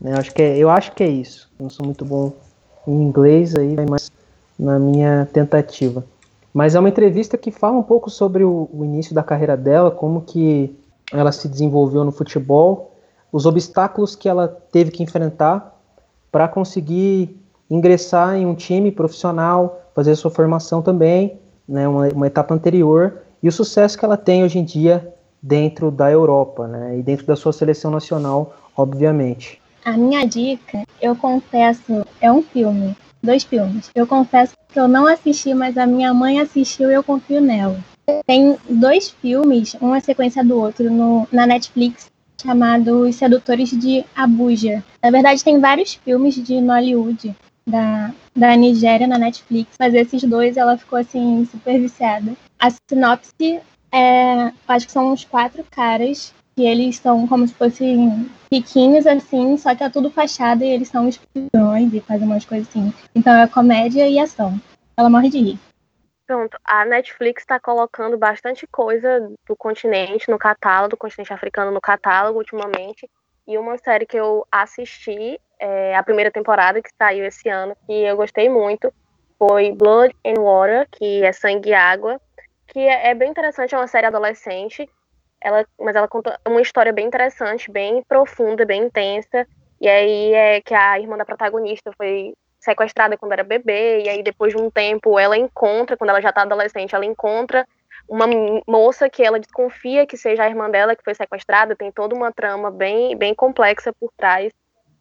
Né? Acho que é, eu acho que é isso. Não sou muito bom em inglês aí, mas na minha tentativa. Mas é uma entrevista que fala um pouco sobre o, o início da carreira dela, como que ela se desenvolveu no futebol. os obstáculos que ela teve que enfrentar para conseguir ingressar em um time profissional, fazer sua formação também, né, uma, uma, etapa anterior, e o sucesso que ela tem hoje em dia dentro da Europa, né, e dentro da sua seleção nacional, obviamente. A minha dica, eu confesso, é um filme, dois filmes. Eu confesso que eu não assisti, mas a minha mãe assistiu e eu confio nela. Tem dois filmes, uma sequência do outro, no, na Netflix, chamado Os Sedutores de Abuja. Na verdade, tem vários filmes de Nollywood da, da Nigéria na Netflix, mas esses dois ela ficou assim super viciada. A sinopse é, acho que são uns quatro caras que eles são como se fossem riquinhos assim, só que é tudo fachada e eles são espiões e fazem umas coisas assim. Então é comédia e ação. Ela morre de rir. Pronto, a Netflix está colocando bastante coisa do continente no catálogo, do continente africano no catálogo ultimamente. E uma série que eu assisti, é, a primeira temporada que saiu esse ano, que eu gostei muito, foi Blood and Water, que é Sangue e Água, que é, é bem interessante, é uma série adolescente, ela, mas ela conta uma história bem interessante, bem profunda, bem intensa. E aí é que a irmã da protagonista foi sequestrada quando era bebê, e aí depois de um tempo ela encontra, quando ela já tá adolescente, ela encontra uma moça que ela desconfia que seja a irmã dela que foi sequestrada, tem toda uma trama bem, bem complexa por trás.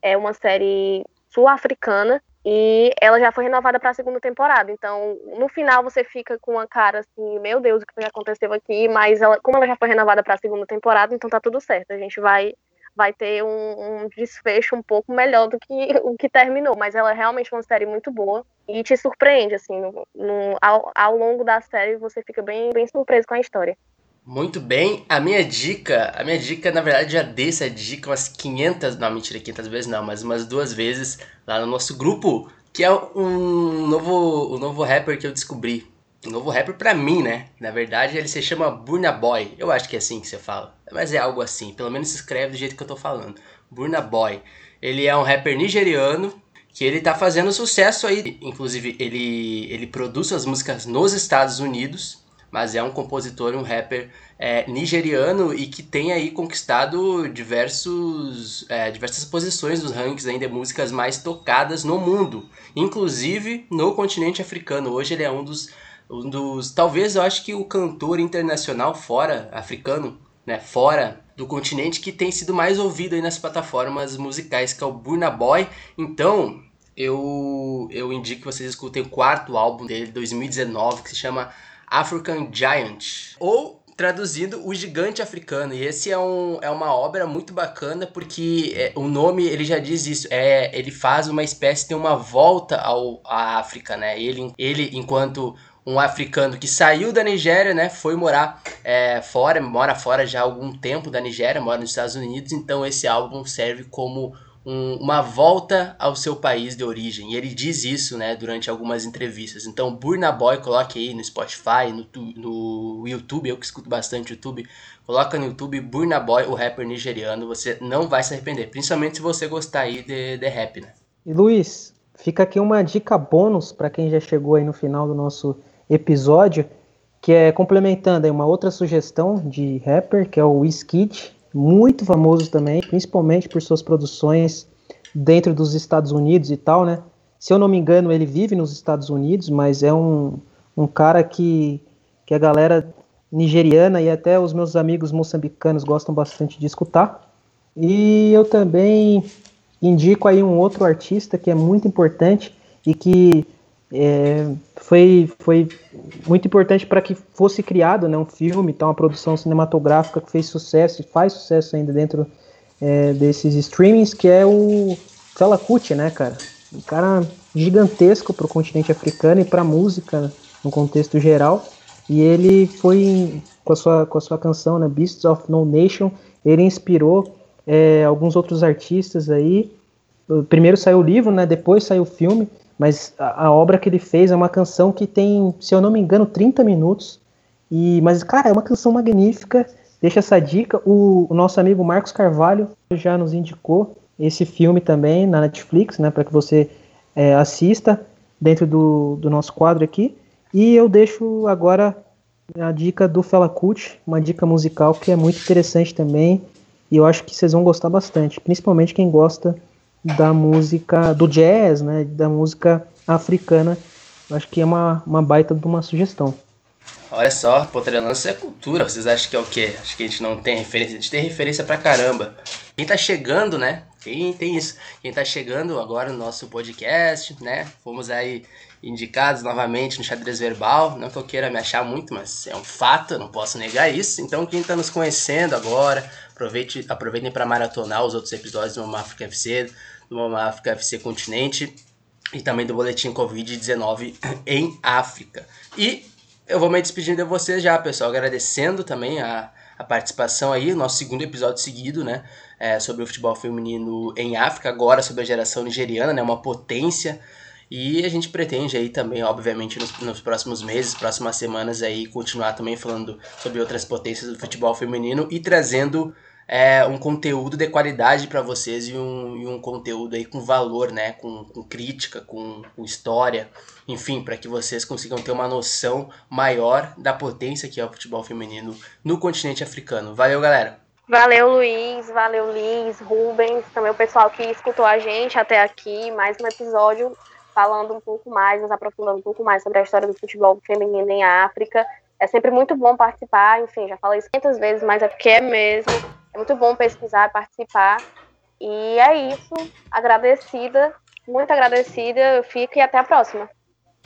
É uma série sul-africana e ela já foi renovada para a segunda temporada. Então, no final você fica com uma cara assim, meu Deus, o que aconteceu aqui? Mas ela, como ela já foi renovada para a segunda temporada, então tá tudo certo. A gente vai vai ter um, um, desfecho um pouco melhor do que o que terminou. Mas ela é realmente uma série muito boa e te surpreende, assim, no, no, ao, ao, longo da série você fica bem, bem surpreso com a história. Muito bem, a minha dica, a minha dica, na verdade, já dei essa dica umas 500, não, mentira, 500 vezes não, mas umas duas vezes lá no nosso grupo, que é um novo, um novo rapper que eu descobri um novo rapper pra mim, né? Na verdade, ele se chama Burna Boy. Eu acho que é assim que você fala. Mas é algo assim. Pelo menos se escreve do jeito que eu tô falando. Burna Boy. Ele é um rapper nigeriano que ele tá fazendo sucesso aí. Inclusive, ele, ele produz suas músicas nos Estados Unidos. Mas é um compositor, um rapper é, nigeriano e que tem aí conquistado diversos, é, diversas posições nos rankings ainda de músicas mais tocadas no mundo, inclusive no continente africano. Hoje ele é um dos um dos. Talvez eu acho que o cantor internacional fora africano, né? Fora do continente que tem sido mais ouvido aí nas plataformas musicais, que é o Burna Boy. Então, eu, eu indico que vocês escutem o quarto álbum dele, 2019, que se chama African Giant. Ou traduzindo o gigante africano. E esse é, um, é uma obra muito bacana porque é, o nome ele já diz isso é ele faz uma espécie de uma volta ao à África né? Ele ele enquanto um africano que saiu da Nigéria, né, foi morar é, fora, mora fora já há algum tempo da Nigéria, mora nos Estados Unidos, então esse álbum serve como um, uma volta ao seu país de origem. E ele diz isso, né, durante algumas entrevistas. Então, Burna Boy, coloque aí no Spotify, no, no YouTube, eu que escuto bastante YouTube, coloca no YouTube Burna Boy, o rapper nigeriano, você não vai se arrepender, principalmente se você gostar aí de, de rap, né. E Luiz, fica aqui uma dica bônus para quem já chegou aí no final do nosso episódio, que é complementando aí uma outra sugestão de rapper, que é o Wizkid, muito famoso também, principalmente por suas produções dentro dos Estados Unidos e tal, né? Se eu não me engano, ele vive nos Estados Unidos, mas é um, um cara que, que a galera nigeriana e até os meus amigos moçambicanos gostam bastante de escutar. E eu também indico aí um outro artista que é muito importante e que é, foi, foi muito importante para que fosse criado né, um filme, então, uma produção cinematográfica que fez sucesso e faz sucesso ainda dentro é, desses streamings, que é o Fela Kuti, né, cara? Um cara gigantesco para o continente africano e para a música no contexto geral. E ele foi, com a sua, com a sua canção, né, Beasts of No Nation, ele inspirou é, alguns outros artistas aí. Primeiro saiu o livro, né, depois saiu o filme, mas a, a, obra que ele fez é uma canção que tem, se eu não me engano, 30 minutos. E, mas, cara, é uma canção magnífica. Deixa essa dica. O, o nosso amigo Marcos Carvalho já nos indicou esse filme também na Netflix, né, para que você é, assista dentro do, do nosso quadro aqui. E eu deixo agora a dica do Fela Kuti, uma dica musical que é muito interessante também. e eu acho que vocês vão gostar bastante, principalmente quem gosta da música do jazz, né, da música africana. Acho que é uma, uma baita de uma sugestão. Olha só, Potrelança é cultura. Vocês acham que é o quê? Acho que a gente não tem referência. A gente tem referência pra caramba. Quem tá chegando, né? Quem tem isso? Quem tá chegando agora no nosso podcast, né? Fomos aí indicados novamente no xadrez verbal. Não que eu queira me achar muito, mas é um fato, não posso negar isso. Então, quem tá nos conhecendo agora, aproveite, aproveitem para maratonar os outros episódios do Mama África FC, do África FC Continente e também do Boletim Covid-19 em África. E eu vou me despedindo de vocês já, pessoal, agradecendo também a, a participação aí, nosso segundo episódio seguido, né, é, sobre o futebol feminino em África, agora sobre a geração nigeriana, né, uma potência, e a gente pretende aí também, obviamente, nos, nos próximos meses, próximas semanas aí, continuar também falando sobre outras potências do futebol feminino e trazendo é, um conteúdo de qualidade para vocês e um, e um conteúdo aí com valor, né? Com, com crítica, com, com história, enfim, para que vocês consigam ter uma noção maior da potência que é o futebol feminino no continente africano. Valeu, galera! Valeu, Luiz, valeu, Liz, Rubens, também o pessoal que escutou a gente até aqui, mais um episódio falando um pouco mais, nos aprofundando um pouco mais sobre a história do futebol feminino em África. É sempre muito bom participar, enfim, já falei isso 500 vezes, mas é porque é mesmo. Muito bom pesquisar, participar. E é isso. Agradecida, muito agradecida. Eu fico e até a próxima.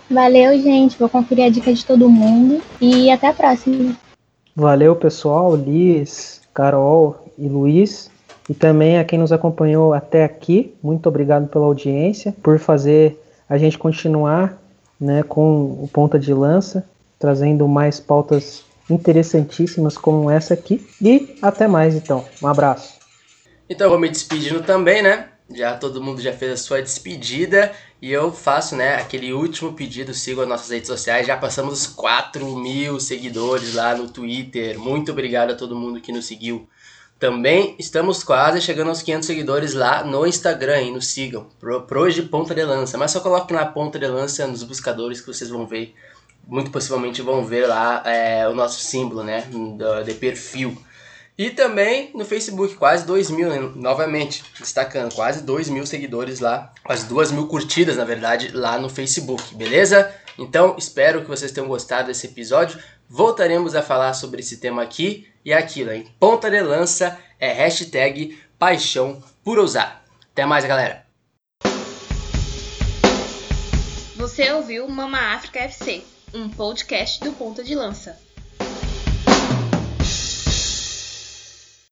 Valeu, gente. Vou conferir a dica de todo mundo. E até a próxima. Valeu, pessoal. Liz, Carol e Luiz. E também a quem nos acompanhou até aqui. Muito obrigado pela audiência, por fazer a gente continuar né, com o ponta de lança, trazendo mais pautas interessantíssimas como essa aqui. E até mais então. Um abraço. Então eu vou me despedindo também, né? Já todo mundo já fez a sua despedida e eu faço, né, aquele último pedido, sigam as nossas redes sociais, já passamos os 4 mil seguidores lá no Twitter, muito obrigado a todo mundo que nos seguiu. Também estamos quase chegando aos 500 seguidores lá no Instagram, e nos sigam, pro, pro hoje ponta de lança, mas só coloque na ponta de lança nos buscadores que vocês vão ver muito possivelmente vão ver lá é, o nosso símbolo, né, de perfil. E também no Facebook, quase 2 mil, né? novamente, destacando, quase 2 mil seguidores lá, quase 2 mil curtidas, na verdade, lá no Facebook, beleza? Então, espero que vocês tenham gostado desse episódio. Voltaremos a falar sobre esse tema aqui e aquilo, em ponta de lança é hashtag paixão por usar. Até mais, galera! Você ouviu Mama África FC um podcast do Ponta de Lança.